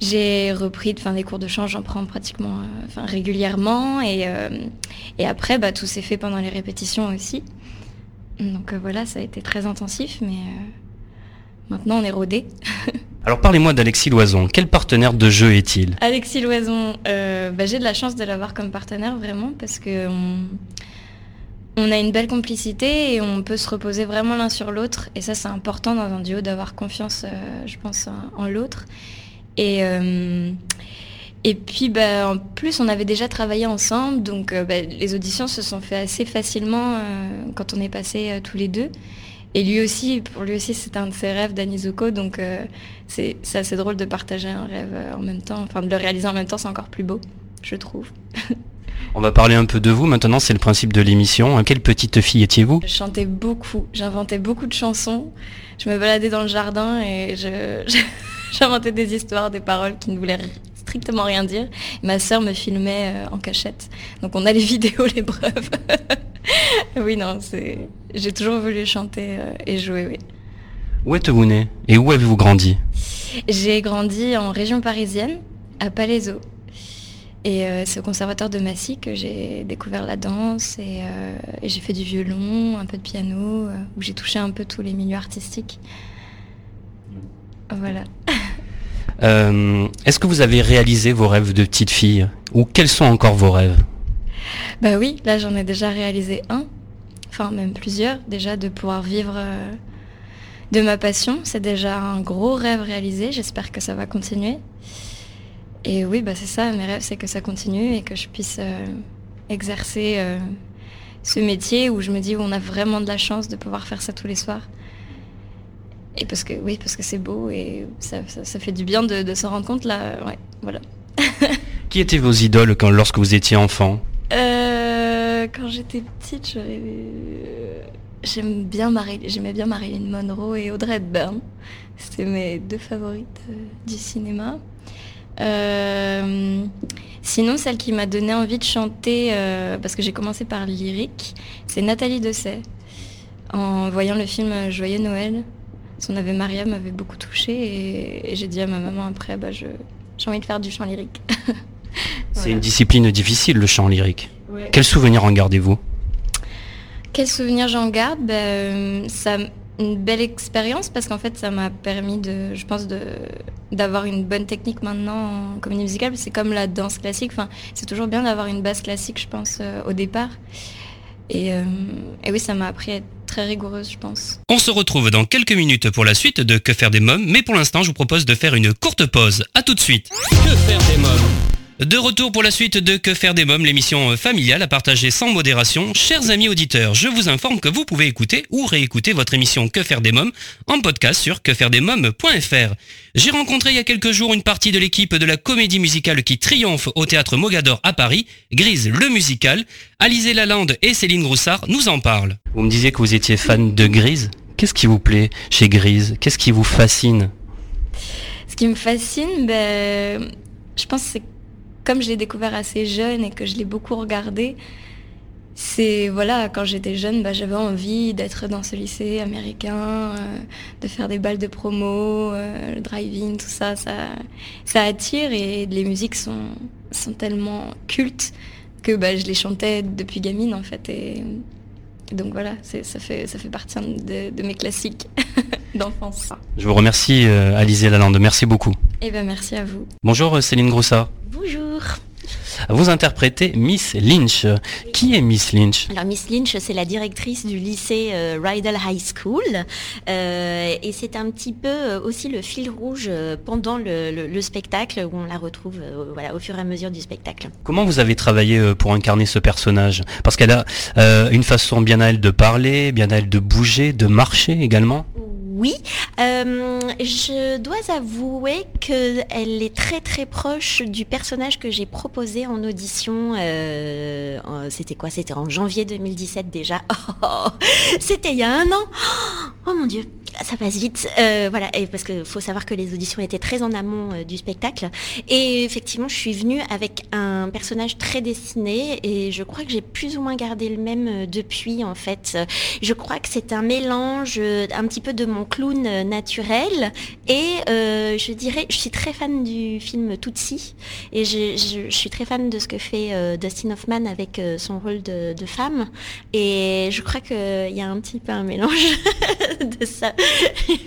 J'ai repris enfin, des cours de chant, j'en prends pratiquement euh, enfin, régulièrement. Et, euh, et après, bah, tout s'est fait pendant les répétitions aussi. Donc euh, voilà, ça a été très intensif, mais maintenant on est rodé. Alors parlez-moi d'Alexis Loison. Quel partenaire de jeu est-il? Alexis Loison, euh, bah, j'ai de la chance de l'avoir comme partenaire vraiment parce que on, a une belle complicité et on peut se reposer vraiment l'un sur l'autre. Et ça, c'est important dans un duo d'avoir confiance, euh, je pense, en, l'autre. Et, euh, et puis, bah, en plus, on avait déjà travaillé ensemble, donc bah, les auditions se sont fait assez facilement quand on est passé tous les deux. Et lui aussi, pour lui aussi, c'est un de ses rêves d'Anizoko, donc euh, c'est assez drôle de partager un rêve euh, en même temps, enfin de le réaliser en même temps, c'est encore plus beau, je trouve. On va parler un peu de vous maintenant, c'est le principe de l'émission. Quelle petite fille étiez-vous? Je chantais beaucoup, j'inventais beaucoup de chansons, je me baladais dans le jardin et j'inventais des histoires, des paroles qui ne voulaient strictement rien dire. Ma sœur me filmait euh, en cachette, donc on a les vidéos, les preuves. oui, non, c'est. J'ai toujours voulu chanter euh, et jouer, oui. Où êtes-vous né et où avez-vous grandi? J'ai grandi en région parisienne, à Palaiseau. Et euh, c'est au conservatoire de Massy que j'ai découvert la danse et, euh, et j'ai fait du violon, un peu de piano, où j'ai touché un peu tous les milieux artistiques. Voilà. Est-ce que vous avez réalisé vos rêves de petite fille Ou quels sont encore vos rêves? Bah oui, là j'en ai déjà réalisé un, enfin même plusieurs, déjà de pouvoir vivre euh, de ma passion. C'est déjà un gros rêve réalisé, j'espère que ça va continuer. Et oui, bah c'est ça, mes rêves, c'est que ça continue et que je puisse euh, exercer euh, ce métier où je me dis où on a vraiment de la chance de pouvoir faire ça tous les soirs. Et parce que oui, parce que c'est beau et ça, fait du bien de, de s'en rendre compte là. Ouais, voilà. Qui étaient vos idoles quand, lorsque vous étiez enfant euh, quand j'étais petite, j'aime bien j'aimais bien Marilyn Monroe et Audrey Hepburn. C'était mes deux favorites euh, du cinéma. Euh, sinon, celle qui m'a donné envie de chanter, parce que j'ai commencé par lyrique, c'est Nathalie Dessay. En voyant le film Joyeux Noël, son Ave Maria m'avait beaucoup touchée et, j'ai dit à ma maman après, bah, j'ai envie de faire du chant lyrique. C'est une discipline difficile, le chant lyrique. Quels souvenirs en gardez-vous? Quels souvenirs j'en garde? Ben, Ça une belle expérience parce qu'en fait ça m'a permis de je pense de d'avoir une bonne technique maintenant en comédie musicale c'est comme la danse classique. Enfin c'est toujours bien d'avoir une base classique je pense euh, au départ. Et, euh, et, oui ça m'a appris à être très rigoureuse je pense. On se retrouve dans quelques minutes pour la suite de Que faire des mômes mais pour l'instant je vous propose de faire une courte pause. À tout de suite. Que faire des mômes? De retour pour la suite de Que faire des mômes, l'émission familiale à partager sans modération. Chers amis auditeurs, je vous informe que vous pouvez écouter ou réécouter votre émission Que faire des mômes en podcast sur quefairedesmômes.fr. J'ai rencontré il y a quelques jours une partie de l'équipe de la comédie musicale qui triomphe au théâtre Mogador à Paris, Grise le musical. Alizé Lalande et Céline Groussard nous en parlent. Vous me disiez que vous étiez fan de Grise. Qu'est-ce qui vous plaît chez Grise? Qu'est-ce qui vous fascine? Ce qui me fascine, ben, je pense que c'est comme je l'ai découvert assez jeune et que je l'ai beaucoup regardé, c'est voilà, quand j'étais jeune, bah, j'avais envie d'être dans ce lycée américain, euh, de faire des balles de promo, euh, le driving, tout ça, ça, attire et les musiques sont, tellement cultes que bah, je les chantais depuis gamine en fait. Donc voilà, ça fait, ça fait partie de, mes classiques d'enfance. Je vous remercie euh, Alizé Lalande, merci beaucoup. Et eh ben merci à vous. Bonjour Céline Groussard. Bonjour. Vous interprétez Miss Lynch. Qui est Miss Lynch Alors Miss Lynch, c'est la directrice du lycée euh, Rydell High School. Euh, et c'est un petit peu euh, aussi le fil rouge pendant le, spectacle où on la retrouve voilà, au fur et à mesure du spectacle. Comment vous avez travaillé pour incarner ce personnage? Parce qu'elle a une façon bien à elle de parler, bien à elle de bouger, de marcher également? Oui, euh, je dois avouer qu'elle est très très proche du personnage que j'ai proposé en audition. Euh, c'était quoi? C'était en janvier 2017 déjà. C'était il y a un an. Oh mon dieu ça passe vite. Euh, voilà, et parce qu'il faut savoir que les auditions étaient très en amont euh, du spectacle. Et effectivement, je suis venue avec un personnage très dessiné et je crois que j'ai plus ou moins gardé le même euh, depuis en fait. Je crois que c'est un mélange un petit peu de mon clown naturel et je dirais, je suis très fan du film Tootsie et je, suis très fan de ce que fait Dustin Hoffman avec son rôle de, de femme et je crois qu'il y a un petit peu un mélange de ça.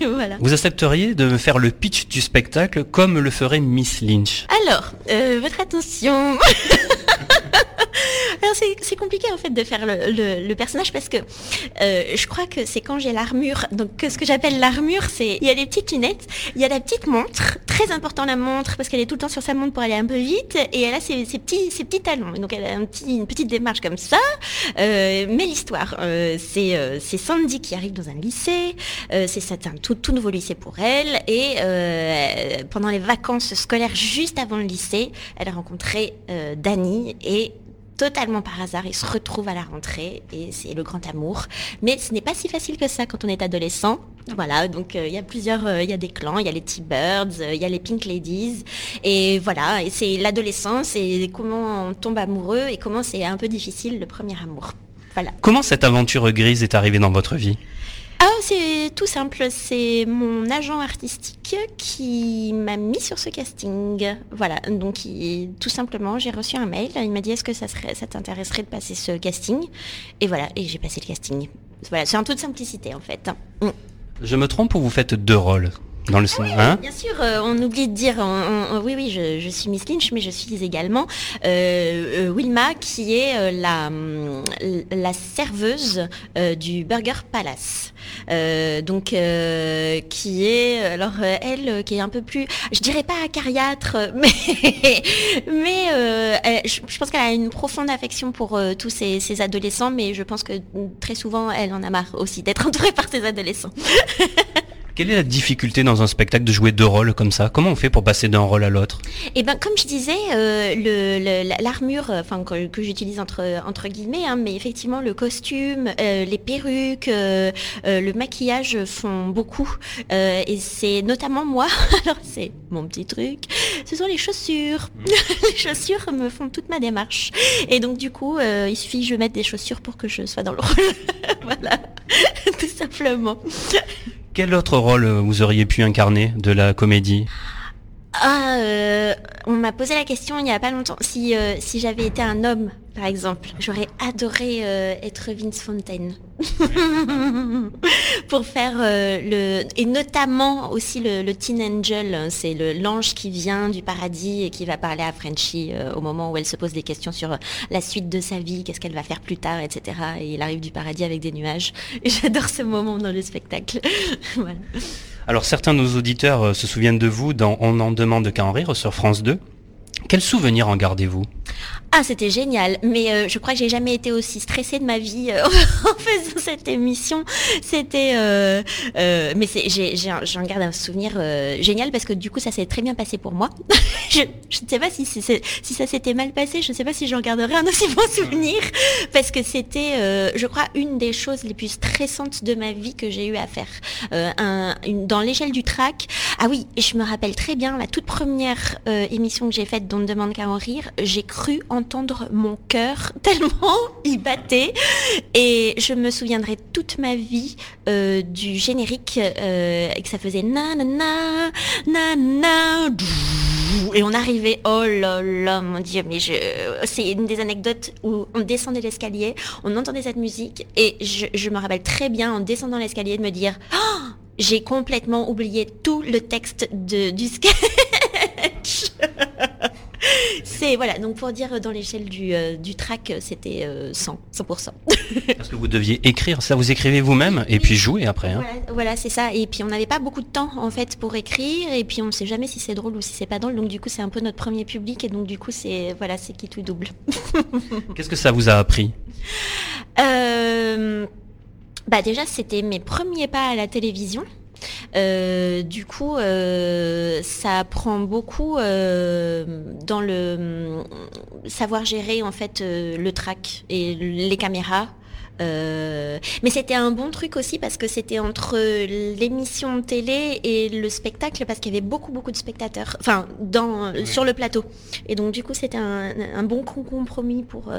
voilà. Vous accepteriez de me faire le pitch du spectacle comme le ferait Miss Lynch? Alors, euh, votre attention. C'est compliqué en fait de faire le, personnage parce que euh, je crois que c'est quand j'ai l'armure. Donc ce que j'appelle l'armure, c'est il y a des petites lunettes, il y a la petite montre, très important la montre parce qu'elle est tout le temps sur sa montre pour aller un peu vite et elle a ses, petits ses petits talons. donc elle a une petite démarche comme ça. Euh, mais l'histoire, euh, c'est Sandy qui arrive dans un lycée. c'est un tout, tout nouveau lycée pour elle et pendant les vacances scolaires juste avant le lycée, elle a rencontré Dani et totalement par hasard, ils se retrouvent à la rentrée et c'est le grand amour. Mais ce n'est pas si facile que ça quand on est adolescent. Voilà, donc euh, il y a plusieurs, euh, il y a des clans, il y a les T-Birds, euh, il y a les Pink Ladies, et voilà, et c'est l'adolescence et comment on tombe amoureux et comment c'est un peu difficile le premier amour. Voilà. Comment cette aventure grise est arrivée dans votre vie? Ah, c'est tout simple. C'est mon agent artistique qui m'a mis sur ce casting. Voilà. Donc, tout simplement, j'ai reçu un mail. Il m'a dit est-ce que ça, serait, ça t'intéresserait de passer ce casting? Et voilà. Et j'ai passé le casting. Voilà. C'est en toute simplicité, en fait. Je me trompe ou vous faites deux rôles? Dans le ah Bien sûr, euh, on oublie de dire, oui, oui, je, suis Miss Lynch, mais je suis également euh, euh, Wilma, qui est la, la serveuse du Burger Palace. donc, qui est, alors elle, qui est un peu plus, je dirais pas acariâtre, mais, mais je, pense qu'elle a une profonde affection pour tous ces, ces adolescents, mais je pense que très souvent, elle en a marre aussi d'être entourée par ces adolescents. Quelle est la difficulté dans un spectacle de jouer deux rôles comme ça? Comment on fait pour passer d'un rôle à l'autre? Eh ben, comme je disais, euh, l'armure, enfin que, j'utilise entre entre guillemets, hein, mais effectivement le costume, euh, les perruques, euh, le maquillage font beaucoup. et c'est notamment moi. Alors c'est mon petit truc. Ce sont les chaussures. Mm. les chaussures me font toute ma démarche. Et donc du coup, il suffit que je mette des chaussures pour que je sois dans le rôle. voilà, tout simplement. Quel autre rôle euh, vous auriez pu incarner de la comédie? Ah, euh, on m'a posé la question il n'y a pas longtemps. Si, euh, si j'avais été un homme, par exemple. J'aurais adoré être Vince Fontaine. Pour faire le... Et notamment aussi le, Teen Angel, hein, c'est l'ange qui vient du paradis et qui va parler à Frenchie au moment où elle se pose des questions sur la suite de sa vie, qu'est-ce qu'elle va faire plus tard, etc. Et il arrive du paradis avec des nuages. Et j'adore ce moment dans le spectacle. Alors certains de nos auditeurs euh, se souviennent de vous dans On en demande qu'à en rire sur France 2. Quel souvenir en gardez-vous? Ah, c'était génial, mais euh, je crois que j'ai jamais été aussi stressée de ma vie euh, en faisant cette émission. C'était, euh, mais j'en garde un souvenir génial parce que du coup, ça s'est très bien passé pour moi. je ne sais pas si, ça s'était mal passé, je ne sais pas si j'en garderai un aussi bon souvenir parce que c'était, je crois, une des choses les plus stressantes de ma vie que j'ai eu à faire. Dans l'échelle du track. Ah oui, je me rappelle très bien la toute première émission que j'ai faite, dont demande qu'à en rire. J'ai cru en entendre mon cœur tellement il battait. Et je me souviendrai toute ma vie euh, du générique euh, et que ça faisait na na et on arrivait, oh là là, mon dieu, mais je, c'est une des anecdotes où on descendait l'escalier, on entendait cette musique, et je, me rappelle très bien en descendant l'escalier de me dire, oh, j'ai complètement oublié tout le texte de, du sketch. C'est voilà, donc pour dire dans l'échelle du, euh, du track, c'était 100, euh, 100%. Parce que vous deviez écrire, ça vous écrivez vous-même et puis jouer après. Hein. Voilà, c'est ça. Et puis on n'avait pas beaucoup de temps en fait pour écrire et puis on ne sait jamais si c'est drôle ou si c'est pas drôle. Donc du coup c'est un peu notre premier public et donc du coup c'est voilà, c'est qui tout double. Qu'est-ce que ça vous a appris? Euh, Bah déjà c'était mes premiers pas à la télévision. Euh, du coup, euh, ça prend beaucoup euh, dans le savoir gérer en fait le track et les caméras. Mais c'était un bon truc aussi parce que c'était entre l'émission télé et le spectacle parce qu'il y avait beaucoup beaucoup de spectateurs, enfin dans sur le plateau. Et donc du coup c'était un, bon compromis pour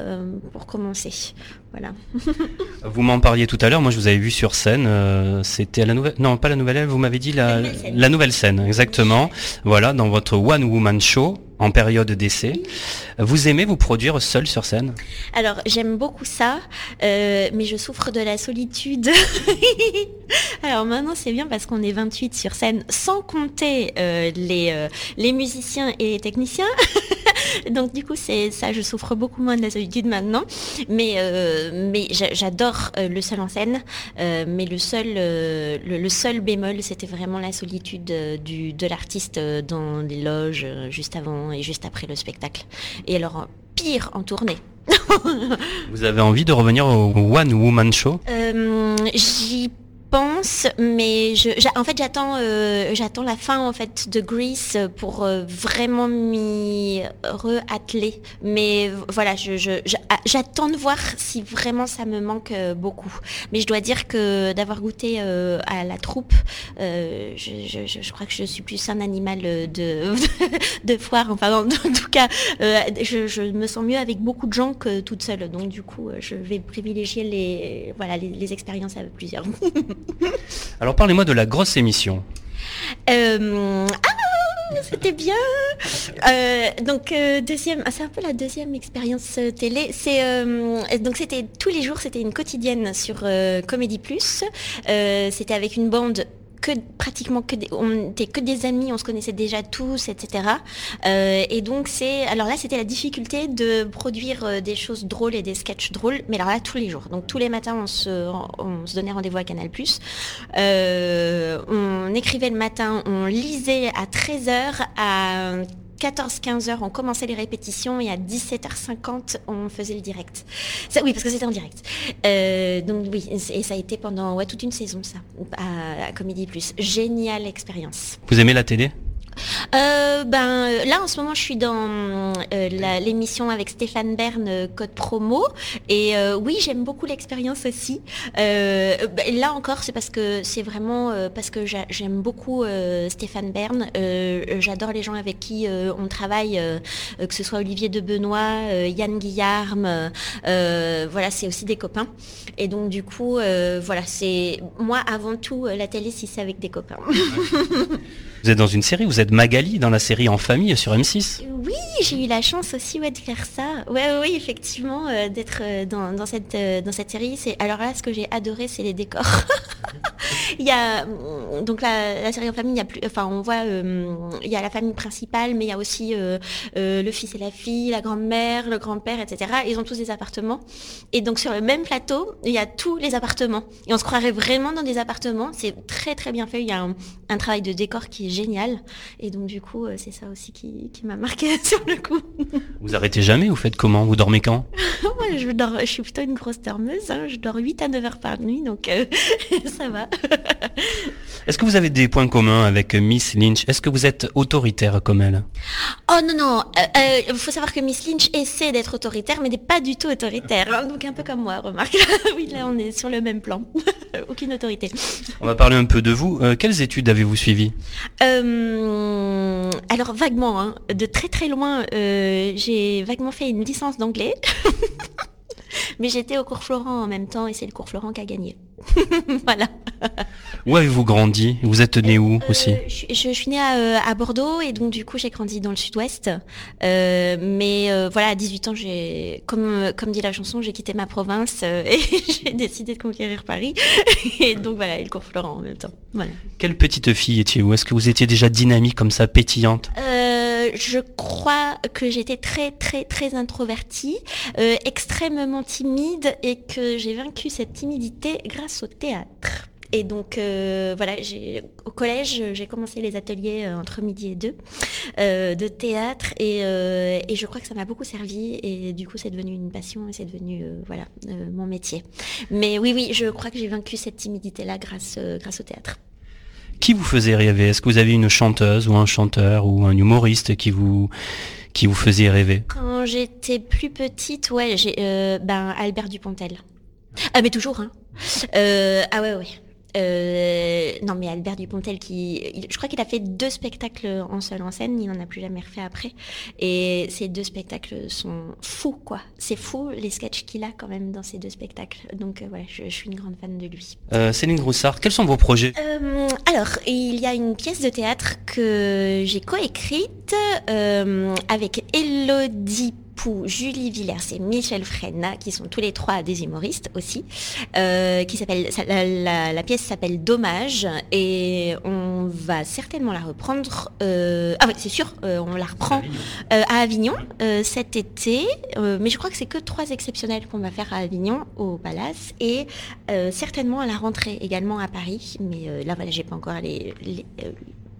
pour commencer. Voilà. vous m'en parliez tout à l'heure. Moi je vous avais vu sur scène. Euh, c'était la nouvelle, non pas la nouvelle. Vous m'avez dit la, la, nouvelle scène exactement. Voilà dans votre one woman show en période d'essai. Vous aimez vous produire seul sur scène? Alors j'aime beaucoup ça, euh, mais je souffre de la solitude. Alors maintenant c'est bien parce qu'on est 28 sur scène, sans compter euh, les, euh, les musiciens et les techniciens. Donc du coup c'est ça, je souffre beaucoup moins de la solitude maintenant. Mais, mais j'adore le seul en scène. mais le seul, le, seul bémol, c'était vraiment la solitude du, de l'artiste dans les loges juste avant et juste après le spectacle. Et alors, pire en tournée. Vous avez envie de revenir au One Woman Show? Euh, J'y pense, mais je, en fait j'attends euh, j'attends la fin en fait de Grease pour euh, vraiment m'y re-atteler. Mais voilà, je, ah, j'attends de voir si vraiment ça me manque euh, beaucoup. Mais je dois dire que d'avoir goûté à la troupe, je, crois que je suis plus un animal de, de foire. Enfin en, tout cas, je, me sens mieux avec beaucoup de gens que toute seule. Donc du coup, je vais privilégier les voilà les, les expériences avec plusieurs. Alors parlez-moi de la grosse émission. Euh, ah, c'était bien. Euh, donc euh, deuxième, ah, c'est un peu la deuxième expérience télé. C'est donc c'était tous les jours, c'était une quotidienne sur Comédie Plus. c'était avec une bande que pratiquement que des, on était que des amis, on se connaissait déjà tous, etc. Euh, et donc c'est, alors là c'était la difficulté de produire euh, des choses drôles et des sketchs drôles, mais alors là tous les jours. Donc tous les matins on se, on se donnait rendez-vous à Canal+. Euh, on écrivait le matin, on lisait à 13h, à 14-15 heures, on commençait les répétitions et à 17h50, on faisait le direct. Ça, oui, parce que c'était en direct. Euh, donc oui, et ça a été pendant toute une saison, ça, à, à Comédie Plus. Géniale expérience. Vous aimez la télé? Euh, ben là en ce moment je suis dans euh, l'émission avec Stéphane Bern euh, Code Promo et oui j'aime beaucoup l'expérience aussi. Ben, là encore c'est parce que c'est vraiment parce que j'aime beaucoup Stéphane Bern. J'adore les gens avec qui on travaille, que ce soit Olivier de Benoît, Yann Guillarme, voilà c'est aussi des copains. Et donc du coup voilà c'est moi avant tout la télé si c'est avec des copains. Vous êtes dans une série, vous êtes Magali dans la série En famille sur M6. Oui, j'ai eu la chance aussi ouais, de faire ça. Ouais, oui, effectivement, euh, d'être euh, dans, cette, euh, dans cette série. Alors là, ce que j'ai adoré, c'est les décors. il y a donc la, série En famille, il y a plus, enfin, on voit, il y a la famille principale, mais il y a aussi le fils et la fille, la grand-mère, le grand-père, etc. Ils ont tous des appartements. Et donc sur le même plateau, il y a tous les appartements. Et on se croirait vraiment dans des appartements. C'est très très bien fait. Il y a un travail de décor qui est génial. Et donc du coup, euh, c'est ça aussi qui, m'a marqué sur le coup. Vous arrêtez jamais Vous faites comment? Vous dormez quand? Moi, je, dors, je suis plutôt une grosse dormeuse. Hein. Je dors 8 à 9 heures par nuit, donc euh, ça va. Est-ce que vous avez des points communs avec Miss Lynch? Est-ce que vous êtes autoritaire comme elle? Oh non, non. Il faut savoir que Miss Lynch essaie d'être autoritaire, mais n'est pas du tout autoritaire. Hein. Donc un peu comme moi, remarque. oui, là, on est sur le même plan. Aucune autorité. On va parler un peu de vous. quelles études avez-vous suivies? Euh, alors vaguement, hein. de très très loin, euh, j'ai vaguement fait une licence d'anglais. Mais j'étais au cours Florent en même temps et c'est le cours Florent qui a gagné. voilà. Où avez-vous grandi? Vous êtes né où euh, aussi? je, suis née à, Bordeaux et donc du coup j'ai grandi dans le sud-ouest. mais voilà, à 18 ans, j'ai, comme, comme dit la chanson, j'ai quitté ma province et j'ai décidé de conquérir Paris. et donc voilà, et le cours Florent en même temps. Voilà. Quelle petite fille étiez-vous? Est-ce que vous étiez déjà dynamique comme ça, pétillante? Je crois que j'étais très très très introvertie, euh, extrêmement timide et que j'ai vaincu cette timidité grâce au théâtre. Et donc euh, voilà, au collège, j'ai commencé les ateliers euh, entre midi et deux de théâtre et, je crois que ça m'a beaucoup servi et du coup c'est devenu une passion et c'est devenu voilà mon métier. Mais oui oui, je crois que j'ai vaincu cette timidité là grâce grâce au théâtre. Qui vous faisait rêver? Est-ce que vous avez une chanteuse ou un chanteur ou un humoriste qui vous qui vous faisait rêver? Quand j'étais plus petite, ouais, j'ai euh, ben Albert Dupontel. Ah mais toujours, hein. Euh, ah ouais ouais. Euh, non, mais Albert Dupontel, qui, je crois qu'il a fait deux spectacles en seul en scène, il n'en a plus jamais refait après. Et ces deux spectacles sont fous, quoi. C'est fou les sketchs qu'il a quand même dans ces deux spectacles. Donc voilà, je, suis une grande fan de lui. Céline Groussard, quels sont vos projets? Alors, il y a une pièce de théâtre que j'ai coécrite avec Elodie Julie Villers et Michel Fresna, qui sont tous les trois des humoristes aussi, euh, qui s'appelle la, pièce s'appelle Dommage et on va certainement la reprendre. Euh, ah oui, c'est sûr, euh, on la reprend à Avignon, cet été, mais je crois que c'est que trois exceptionnels qu'on va faire à Avignon au Palace et certainement à la rentrée également à Paris, mais là voilà, j'ai pas encore les les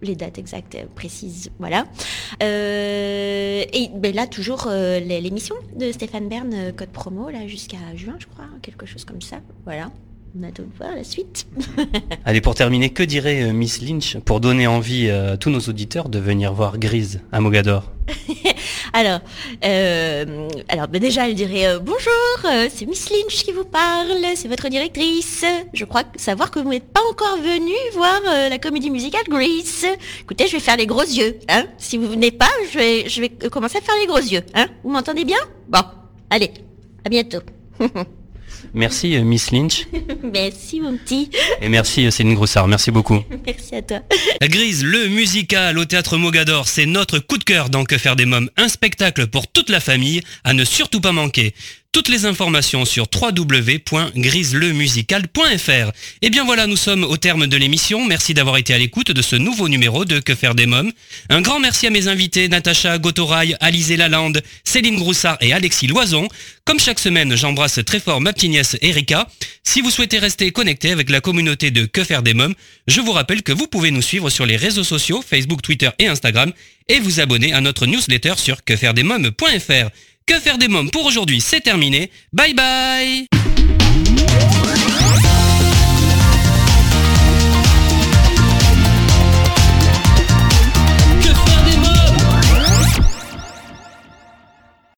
dates exactes euh, précises, voilà. Euh, et ben là, toujours euh, l'émission de Stéphane Bern, code promo, là, jusqu'à juin, je crois, quelque chose comme ça, voilà on a de voir la suite. Allez, pour terminer, que dirait euh, Miss Lynch pour donner envie à tous nos auditeurs de venir voir Grise à Mogador? Alors, euh, alors ben déjà, elle dirait euh, bonjour, c'est Miss Lynch qui vous parle, c'est votre directrice. Je crois savoir que vous n'êtes pas encore venu voir la comédie musicale Grease. Écoutez, je vais faire les gros yeux. Hein. Si vous venez pas, je vais, je vais commencer à faire les gros yeux. Hein. Vous m'entendez bien? Bon, allez, à bientôt. Merci euh, Miss Lynch. merci mon petit. Et merci euh, Céline Groussard, merci beaucoup. merci à toi. La Grise, le musical au théâtre Mogador, c'est notre coup de cœur dans Que faire des mômes, un spectacle pour toute la famille à ne surtout pas manquer. Toutes les informations sur www.griselemusical.fr. Et bien voilà, nous sommes au terme de l'émission. Merci d'avoir été à l'écoute de ce nouveau numéro de Que faire des mômes. Un grand merci à mes invités, Natacha Gotorail, Alizé Lalande, Céline Groussard et Alexis Loison. Comme chaque semaine, j'embrasse très fort ma petite nièce Erika. Si vous souhaitez rester connecté avec la communauté de Que faire des mômes, je vous rappelle que vous pouvez nous suivre sur les réseaux sociaux, Facebook, Twitter et Instagram, et vous abonner à notre newsletter sur quefairedesmômes.fr. Que faire des mômes pour aujourd'hui, c'est terminé. Bye bye